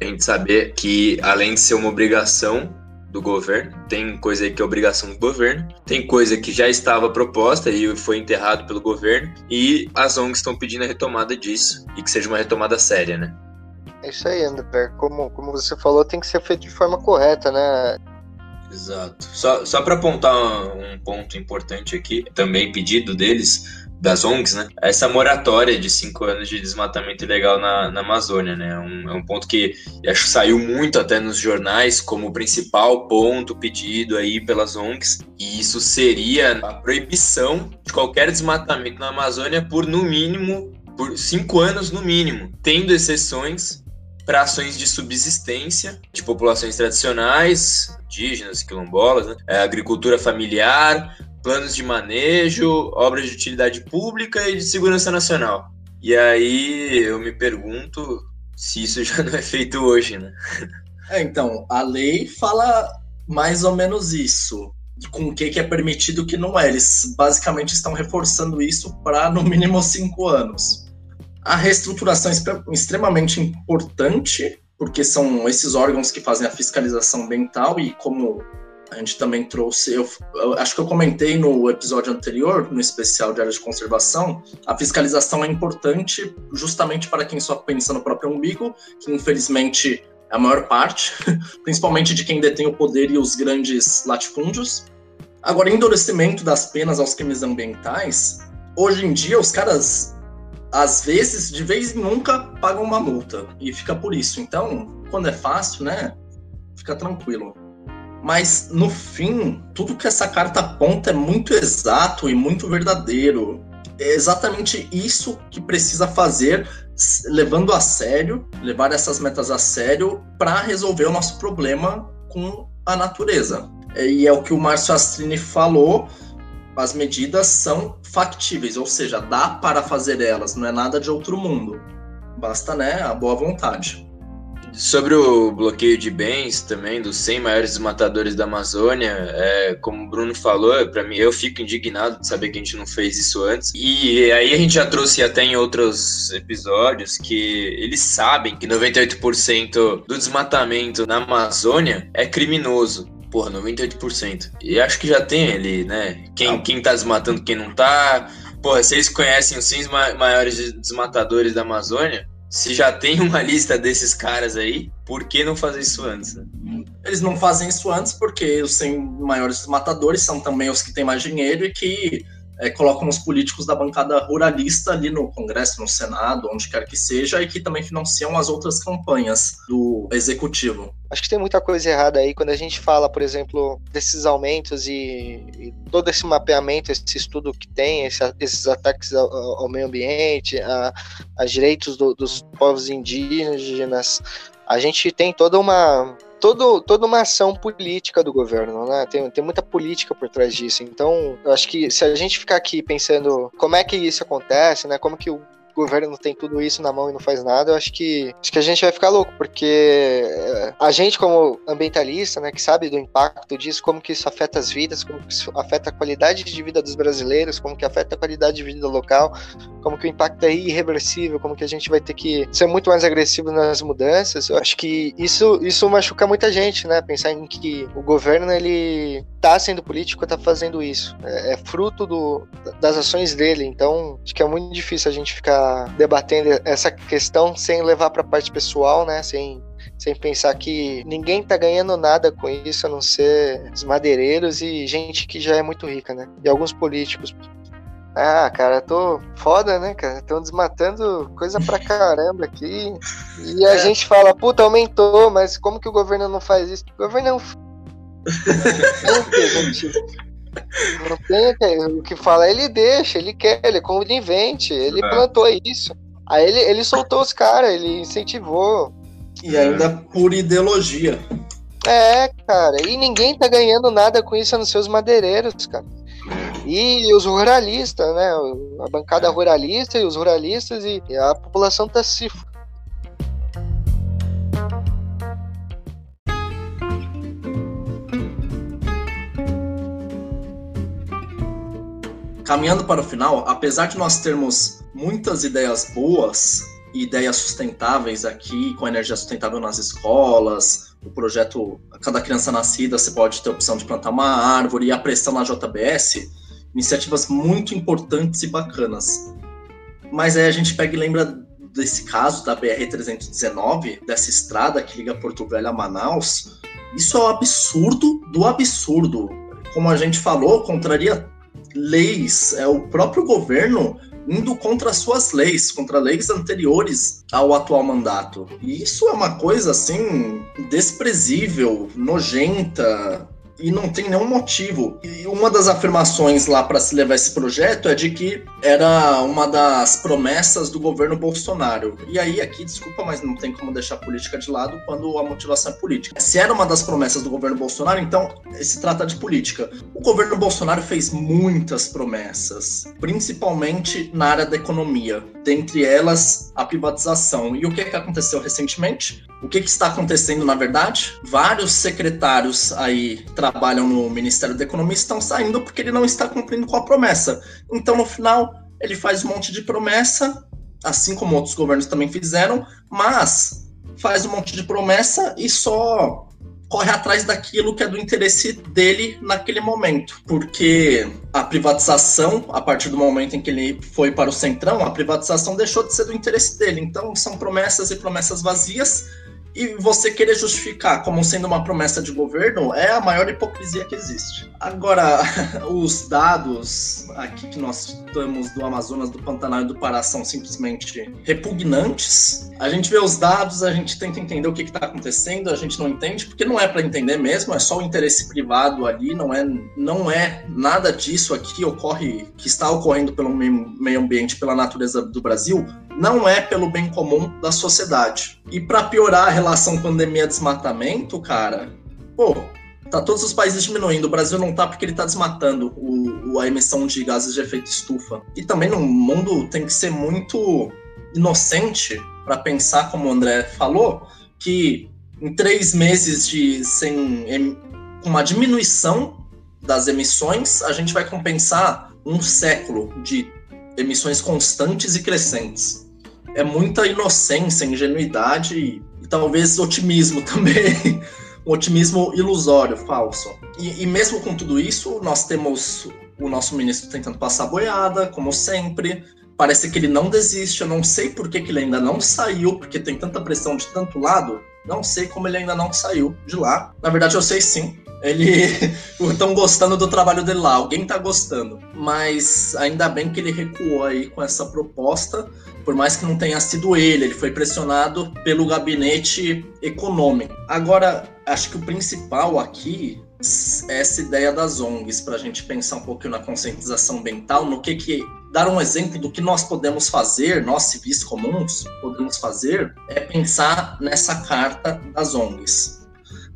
A gente saber que além de ser uma obrigação, do governo, tem coisa aí que é obrigação do governo, tem coisa que já estava proposta e foi enterrado pelo governo, e as ONGs estão pedindo a retomada disso, e que seja uma retomada séria, né? É isso aí, André. Como, como você falou, tem que ser feito de forma correta, né? Exato. Só, só para apontar um ponto importante aqui, também pedido deles, das ONGs, né? Essa moratória de cinco anos de desmatamento ilegal na, na Amazônia, né? É um, é um ponto que acho saiu muito até nos jornais como principal ponto pedido aí pelas ONGs. E isso seria a proibição de qualquer desmatamento na Amazônia por no mínimo, por cinco anos no mínimo, tendo exceções para ações de subsistência de populações tradicionais, indígenas, quilombolas, né? é, agricultura familiar, planos de manejo, obras de utilidade pública e de segurança nacional. E aí eu me pergunto se isso [LAUGHS] já não é feito hoje, né? É, então, a lei fala mais ou menos isso. Com o que, que é permitido e o que não é. Eles basicamente estão reforçando isso para no mínimo cinco anos. A reestruturação é extremamente importante, porque são esses órgãos que fazem a fiscalização ambiental e como a gente também trouxe, eu, eu, acho que eu comentei no episódio anterior, no especial de área de conservação, a fiscalização é importante justamente para quem só pensa no próprio umbigo, que infelizmente a maior parte, [LAUGHS] principalmente de quem detém o poder e os grandes latifúndios. Agora, endurecimento das penas aos crimes ambientais, hoje em dia os caras, às vezes, de vez em nunca, pagam uma multa e fica por isso. Então, quando é fácil, né, fica tranquilo. Mas no fim, tudo que essa carta aponta é muito exato e muito verdadeiro. É exatamente isso que precisa fazer, levando a sério, levar essas metas a sério para resolver o nosso problema com a natureza. É, e é o que o Márcio Astrini falou, as medidas são factíveis, ou seja, dá para fazer elas, não é nada de outro mundo. Basta, né, a boa vontade. Sobre o bloqueio de bens também, dos 100 maiores desmatadores da Amazônia, é, como o Bruno falou, para mim eu fico indignado de saber que a gente não fez isso antes. E aí a gente já trouxe até em outros episódios que eles sabem que 98% do desmatamento na Amazônia é criminoso. Porra, 98%. E acho que já tem ali, né? Quem, quem tá desmatando, quem não tá. Porra, vocês conhecem os 100 maiores desmatadores da Amazônia? Se já tem uma lista desses caras aí, por que não fazer isso antes? Né? Eles não fazem isso antes porque os 100 maiores matadores são também os que têm mais dinheiro e que é, colocam os políticos da bancada ruralista ali no Congresso, no Senado, onde quer que seja, e que também financiam as outras campanhas do executivo. Acho que tem muita coisa errada aí quando a gente fala, por exemplo, desses aumentos e, e todo esse mapeamento, esse estudo que tem, esse, esses ataques ao, ao, meio ambiente, a, a direitos do, dos povos indígenas. A gente tem toda uma todo, toda uma ação política do governo, né? Tem, tem muita política por trás disso. Então, eu acho que se a gente ficar aqui pensando como é que isso acontece, né? Como que o o governo tem tudo isso na mão e não faz nada, eu acho que acho que a gente vai ficar louco, porque eh, a gente como ambientalista, né, que sabe do impacto disso, como que isso afeta as vidas, como que isso afeta a qualidade de vida dos brasileiros, como que afeta a qualidade de vida local, como que o impacto é irreversível, como que a gente vai ter que ser muito mais agressivo nas mudanças. Eu acho que isso isso machuca muita gente, né? Pensar em que o governo ele tá sendo político, tá fazendo isso. É, é fruto do, das ações dele. Então, acho que é muito difícil a gente ficar debatendo essa questão sem levar para a parte pessoal, né? Sem, sem pensar que ninguém tá ganhando nada com isso a não ser os madeireiros e gente que já é muito rica, né? E alguns políticos. Ah, cara, tô foda, né, cara? Estão desmatando coisa pra [LAUGHS] caramba aqui. E a é. gente fala, puta, aumentou, mas como que o governo não faz isso? O governo é um. [LAUGHS] Não tem o que fala, ele deixa, ele quer, ele é conivente, ele é. plantou isso. Aí ele, ele soltou os caras, ele incentivou. E ainda por ideologia. É, cara, e ninguém tá ganhando nada com isso nos seus madeireiros, cara. E os ruralistas, né? A bancada ruralista e os ruralistas e a população tá se Caminhando para o final, apesar de nós termos muitas ideias boas ideias sustentáveis aqui, com energia sustentável nas escolas, o projeto Cada Criança Nascida, você pode ter a opção de plantar uma árvore, e a pressão na JBS, iniciativas muito importantes e bacanas. Mas aí a gente pega e lembra desse caso da BR-319, dessa estrada que liga Porto Velho a Manaus, isso é um absurdo do absurdo. Como a gente falou, contraria leis, é o próprio governo indo contra suas leis, contra leis anteriores ao atual mandato. E isso é uma coisa assim desprezível, nojenta, e não tem nenhum motivo. E uma das afirmações lá para se levar esse projeto é de que era uma das promessas do governo Bolsonaro. E aí, aqui, desculpa, mas não tem como deixar a política de lado quando a motivação é política. Se era uma das promessas do governo Bolsonaro, então se trata de política. O governo Bolsonaro fez muitas promessas, principalmente na área da economia, dentre elas a privatização. E o que, que aconteceu recentemente? O que, que está acontecendo na verdade? Vários secretários aí trabalham no Ministério da Economia estão saindo porque ele não está cumprindo com a promessa. Então, no final, ele faz um monte de promessa, assim como outros governos também fizeram, mas faz um monte de promessa e só corre atrás daquilo que é do interesse dele naquele momento. Porque a privatização, a partir do momento em que ele foi para o Centrão, a privatização deixou de ser do interesse dele. Então, são promessas e promessas vazias e você querer justificar como sendo uma promessa de governo é a maior hipocrisia que existe. Agora, [LAUGHS] os dados aqui que nós temos do Amazonas, do Pantanal e do Pará são simplesmente repugnantes. A gente vê os dados, a gente tenta entender o que está acontecendo, a gente não entende, porque não é para entender mesmo, é só o interesse privado ali, não é, não é nada disso aqui ocorre, que está ocorrendo pelo meio ambiente, pela natureza do Brasil, não é pelo bem comum da sociedade. E para piorar a relação pandemia-desmatamento, cara, pô, tá todos os países diminuindo. O Brasil não tá porque ele tá desmatando o, a emissão de gases de efeito estufa. E também no mundo tem que ser muito inocente para pensar, como o André falou, que em três meses de sem uma diminuição das emissões, a gente vai compensar um século de emissões constantes e crescentes. É muita inocência, ingenuidade e, e talvez otimismo [LAUGHS] também. um otimismo ilusório, falso. E, e, mesmo com tudo isso, nós temos o nosso ministro tentando passar boiada, como sempre. Parece que ele não desiste. Eu não sei por que, que ele ainda não saiu, porque tem tanta pressão de tanto lado. Não sei como ele ainda não saiu de lá. Na verdade, eu sei sim. Ele [LAUGHS] estão gostando do trabalho dele lá, alguém está gostando. Mas ainda bem que ele recuou aí com essa proposta, por mais que não tenha sido ele, ele foi pressionado pelo gabinete econômico. Agora, acho que o principal aqui essa ideia das ONGs, para a gente pensar um pouquinho na conscientização ambiental, no que que dar um exemplo do que nós podemos fazer, nós civis comuns podemos fazer, é pensar nessa carta das ONGs.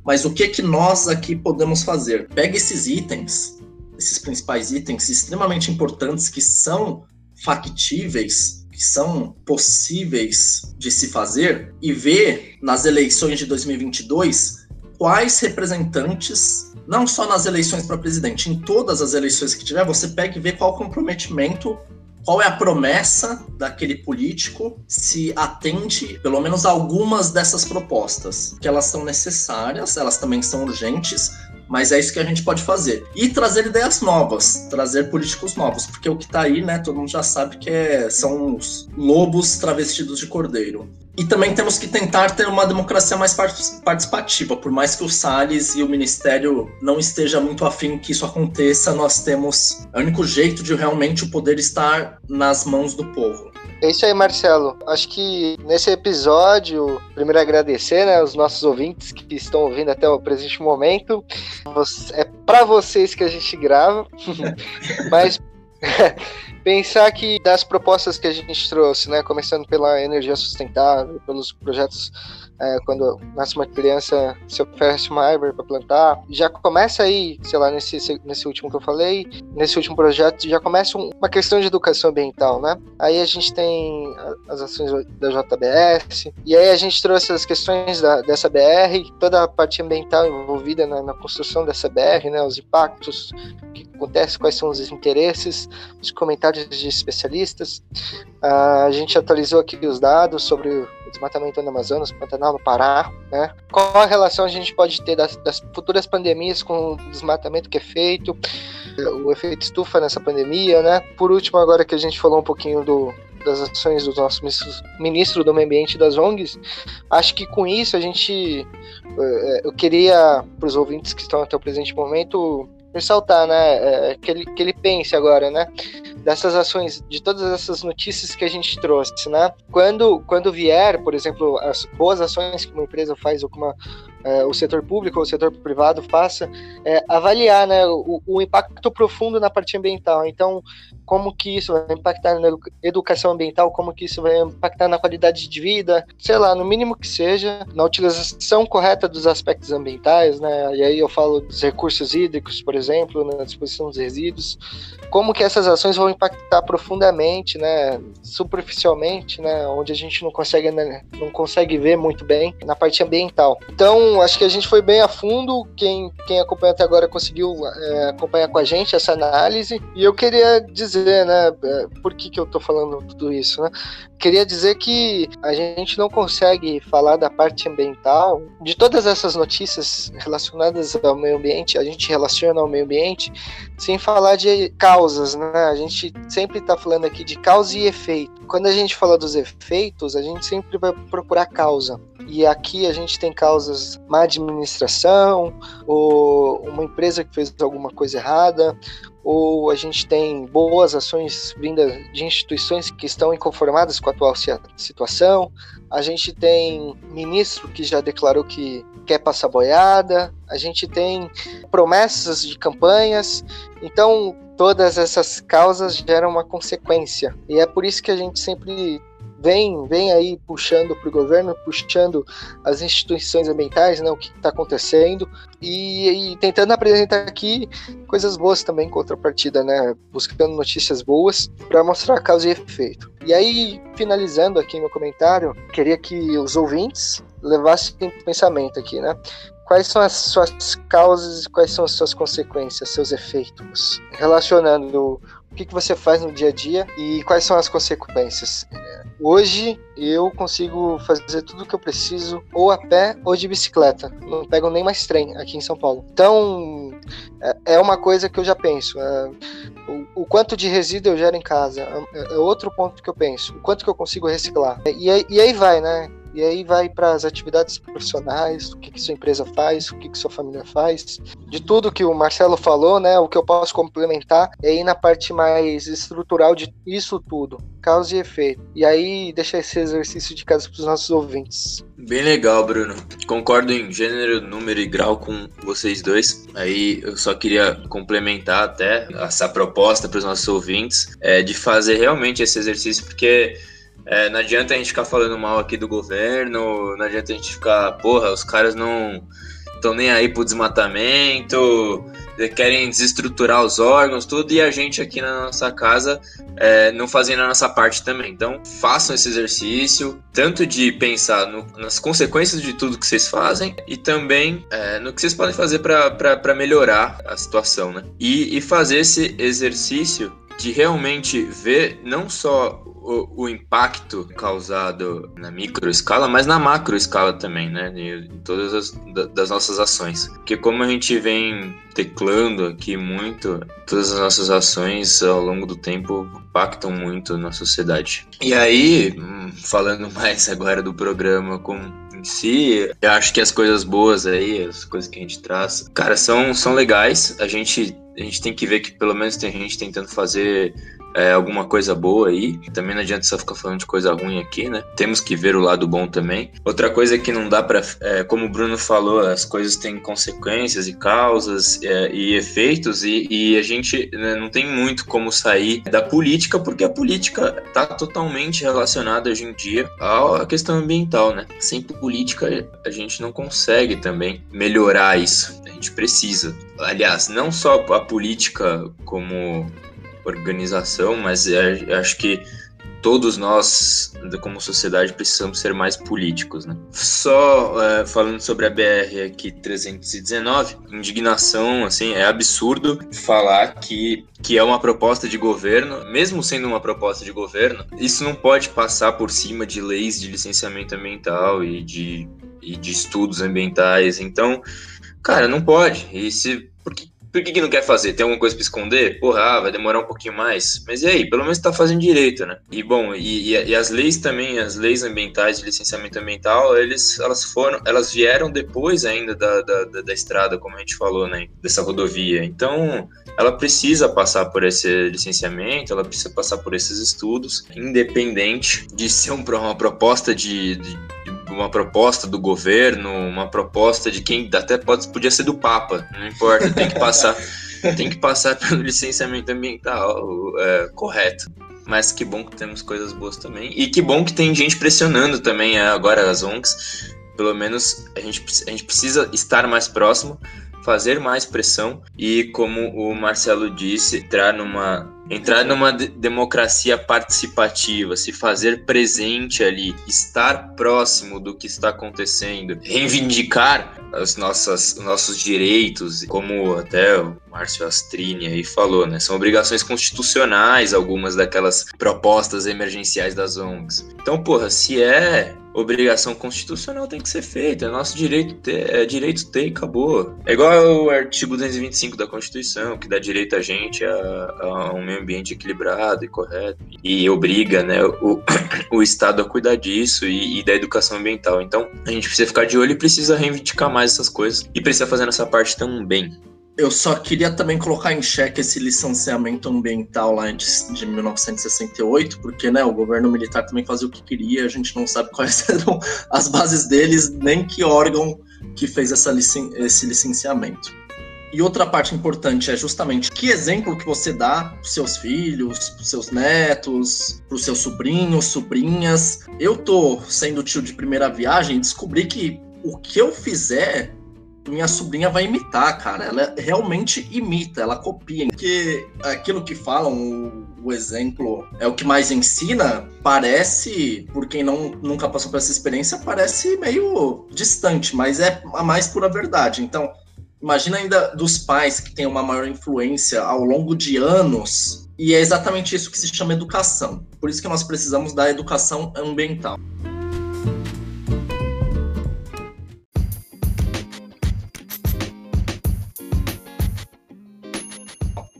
Mas o que que nós aqui podemos fazer? Pega esses itens, esses principais itens extremamente importantes que são factíveis, que são possíveis de se fazer e vê nas eleições de 2022 quais representantes, não só nas eleições para presidente, em todas as eleições que tiver, você pega e vê qual comprometimento qual é a promessa daquele político se atende pelo menos a algumas dessas propostas, que elas são necessárias, elas também são urgentes, mas é isso que a gente pode fazer. E trazer ideias novas, trazer políticos novos, porque o que está aí, né, todo mundo já sabe que é, são os lobos travestidos de cordeiro. E também temos que tentar ter uma democracia mais participativa. Por mais que o Salles e o Ministério não esteja muito afim que isso aconteça, nós temos. O único jeito de realmente o poder estar nas mãos do povo. É isso aí, Marcelo. Acho que nesse episódio, primeiro agradecer né, os nossos ouvintes que estão ouvindo até o presente momento. É para vocês que a gente grava, [LAUGHS] mas [LAUGHS] pensar que das propostas que a gente trouxe, né, começando pela energia sustentável, pelos projetos é, quando nasce uma criança, se oferece uma árvore para plantar, já começa aí, sei lá, nesse, nesse último que eu falei, nesse último projeto, já começa uma questão de educação ambiental, né? Aí a gente tem as ações da JBS, e aí a gente trouxe as questões da, dessa BR, toda a parte ambiental envolvida na, na construção dessa BR, né? Os impactos, o que acontece, quais são os interesses, os comentários de especialistas. Uh, a gente atualizou aqui os dados sobre desmatamento no Amazonas, Pantanal no Pará, né? Qual a relação a gente pode ter das, das, futuras pandemias com o desmatamento que é feito, o efeito estufa nessa pandemia, né? Por último, agora que a gente falou um pouquinho do, das ações do nosso ministro do Meio Ambiente das ONGs, acho que com isso a gente, eh, eu queria, para os ouvintes que estão até o presente momento, ressaltar, né, é, que, ele, que ele pense agora, né, dessas ações, de todas essas notícias que a gente trouxe, né, quando, quando vier, por exemplo, as boas ações que uma empresa faz ou que uma, é, o setor público ou o setor privado faça, é, avaliar, né, o, o impacto profundo na parte ambiental. Então, como que isso vai impactar na educação ambiental, como que isso vai impactar na qualidade de vida, sei lá, no mínimo que seja, na utilização correta dos aspectos ambientais, né? E aí eu falo dos recursos hídricos, por exemplo, na disposição dos resíduos, como que essas ações vão impactar profundamente, né, superficialmente, né, onde a gente não consegue né, não consegue ver muito bem na parte ambiental. Então, acho que a gente foi bem a fundo, quem quem acompanha até agora conseguiu é, acompanhar com a gente essa análise, e eu queria dizer né, é, por que, que eu tô falando tudo isso, né? Queria dizer que a gente não consegue falar da parte ambiental, de todas essas notícias relacionadas ao meio ambiente, a gente relaciona ao meio ambiente, sem falar de causas, né? A gente sempre está falando aqui de causa e efeito. Quando a gente fala dos efeitos, a gente sempre vai procurar causa. e aqui a gente tem causas má administração, ou uma empresa que fez alguma coisa errada, ou a gente tem boas ações vindas de instituições que estão inconformadas com a atual situação, a gente tem ministro que já declarou que quer passar boiada, a gente tem promessas de campanhas, então todas essas causas geram uma consequência. E é por isso que a gente sempre vem, vem aí puxando para o governo, puxando as instituições ambientais, né, o que está acontecendo, e, e, tentando apresentar aqui coisas boas também, contrapartida, né, buscando notícias boas para mostrar causa e efeito. E aí, finalizando aqui meu comentário, queria que os ouvintes levassem pensamento aqui, né? quais são as suas causas e quais são as suas consequências, seus efeitos, relacionando o que, que você faz no dia a dia e quais são as consequências. Hoje eu consigo fazer tudo o que eu preciso ou a pé ou de bicicleta. Não pego nem mais trem aqui em São Paulo. Então é, é uma coisa que eu já penso. É, o, o, quanto de resíduo eu gero em casa é, é, outro ponto que eu penso. O quanto que eu consigo reciclar. E, e aí vai, né? E aí vai para as atividades profissionais, o que, que sua empresa faz, o que, que sua família faz. De tudo que o Marcelo falou, né? O que eu posso complementar é ir na parte mais estrutural de isso tudo, causa e efeito. E aí deixa esse exercício de casa para os nossos ouvintes. Bem legal, Bruno. Concordo em gênero, número e grau com vocês dois. Aí eu só queria complementar até essa proposta para os nossos ouvintes é, de fazer realmente esse exercício, porque é, não adianta a gente ficar falando mal aqui do governo, não adianta a gente ficar, porra, os caras não estão nem aí pro desmatamento, querem desestruturar os órgãos, tudo, e a gente aqui na nossa casa é, não fazendo a nossa parte também. Então, façam esse exercício, tanto de pensar no, nas consequências de tudo que vocês fazem e também é, no que vocês podem fazer para melhorar a situação, né? E, e fazer esse exercício de realmente ver não só o, o, impacto causado na micro escala, mas na macro escala também, né? Em todas as das nossas ações. Porque como a gente vem teclando aqui muito, todas as nossas ações ao longo do tempo impactam muito na sociedade. E aí, hum, falando [LAUGHS] mais agora do programa com em si, eu acho que as coisas boas aí, as coisas que a gente traz, cara, são, são legais. A gente, a gente tem que ver que pelo menos tem gente tentando fazer é, alguma coisa boa aí. Também não adianta só ficar falando de coisa ruim aqui, né? Temos que ver o lado bom também. Outra coisa que não dá para, é, como o Bruno falou, as coisas têm consequências e causas é, e efeitos e, e a gente né, não tem muito como sair da política porque a política está totalmente relacionada hoje em dia à questão ambiental, né? Sem política a gente não consegue também melhorar isso. A gente precisa. Aliás, não só a política como organização, mas é, acho que todos nós, como sociedade, precisamos ser mais políticos. Né? Só é, falando sobre a BR aqui 319, indignação, assim, é absurdo falar que, que é uma proposta de governo, mesmo sendo uma proposta de governo, isso não pode passar por cima de leis de licenciamento ambiental e de, e de estudos ambientais. Então, cara, não pode. E se, por que, que não quer fazer? Tem alguma coisa para esconder? Porra, ah, vai demorar um pouquinho mais. Mas e aí? Pelo menos está fazendo direito, né? E bom, e, e, e, as leis também, as leis ambientais de licenciamento ambiental, eles, elas foram, elas vieram depois ainda da, da, da, da estrada, como a gente falou, né? Dessa rodovia. Então, ela precisa passar por esse licenciamento, ela precisa passar por esses estudos, independente de ser um, uma proposta de, de uma proposta do governo, uma proposta de quem até pode, podia ser do Papa, não importa, tem que passar, [LAUGHS] tem que passar pelo licenciamento ambiental é, correto. Mas que bom que temos coisas boas também. E que bom que tem gente pressionando também é, agora as ONGs. Pelo menos a gente, a gente precisa estar mais próximo, fazer mais pressão e, como o Marcelo disse, entrar numa entrar numa democracia participativa, se fazer presente ali, estar próximo do que está acontecendo, reivindicar as nossas nossos direitos, como até o Márcio Astrini aí falou, né? São obrigações constitucionais algumas daquelas propostas emergenciais das ONGs. Então, porra, se é obrigação constitucional tem que ser feita. É nosso direito ter, é direito ter e acabou. É igual o artigo 225 da Constituição, que dá direito a gente a, a um meio ambiente equilibrado e correto. E obriga né, o, [COUGHS] o Estado a cuidar disso e, e da educação ambiental. Então, a gente precisa ficar de olho e precisa reivindicar mais essas coisas. E precisa fazer essa parte também. Eu só queria também colocar em xeque esse licenciamento ambiental lá de, de 1968, porque né, o governo militar também fazia o que queria, a gente não sabe quais [LAUGHS] eram as bases deles, nem que órgão que fez essa esse licenciamento. E outra parte importante é justamente que exemplo que você dá para seus filhos, para seus netos, para os seus sobrinhos, sobrinhas. Eu tô sendo tio de primeira viagem e descobri que o que eu fizer minha sobrinha vai imitar, cara. Ela realmente imita, ela copia. Porque aquilo que falam, o, o, exemplo é o que mais ensina, parece, por quem não, nunca passou por essa experiência, parece meio distante, mas é a mais pura verdade. Então, imagina ainda dos pais que têm uma maior influência ao longo de anos. E é exatamente isso que se chama educação. Por isso que nós precisamos da educação ambiental.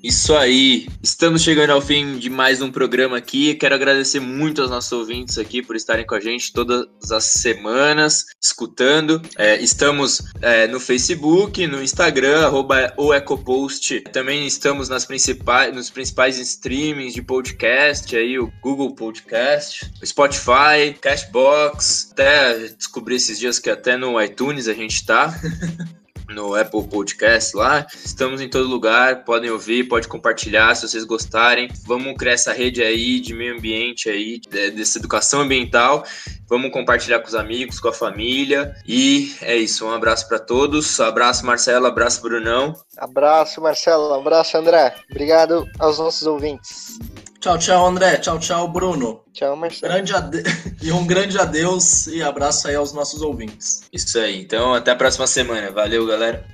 Isso aí, estamos chegando ao fim de mais um programa aqui. Quero agradecer muito aos nossos ouvintes aqui por estarem com a gente todas as semanas, escutando. É, estamos é, no Facebook, no Instagram, arroba o Ecopost. Também estamos nas principais, nos principais streamings de podcast, aí o Google Podcast, o Spotify, Cashbox. Até descobri esses dias que até no iTunes a gente tá. [LAUGHS] no Apple Podcast lá. Estamos em todo lugar, podem ouvir, pode compartilhar se vocês gostarem. Vamos criar essa rede aí de meio ambiente aí, dessa educação ambiental. Vamos compartilhar com os amigos, com a família. E é isso, um abraço para todos. Abraço Marcelo, abraço Brunão. Abraço Marcelo, abraço André. Obrigado aos nossos ouvintes. Tchau, tchau, André. Tchau, tchau, Bruno. Tchau, Marcelo. Grande ade... [LAUGHS] e um grande adeus e abraço aí aos nossos ouvintes. Isso aí. Então, até a próxima semana. Valeu, galera.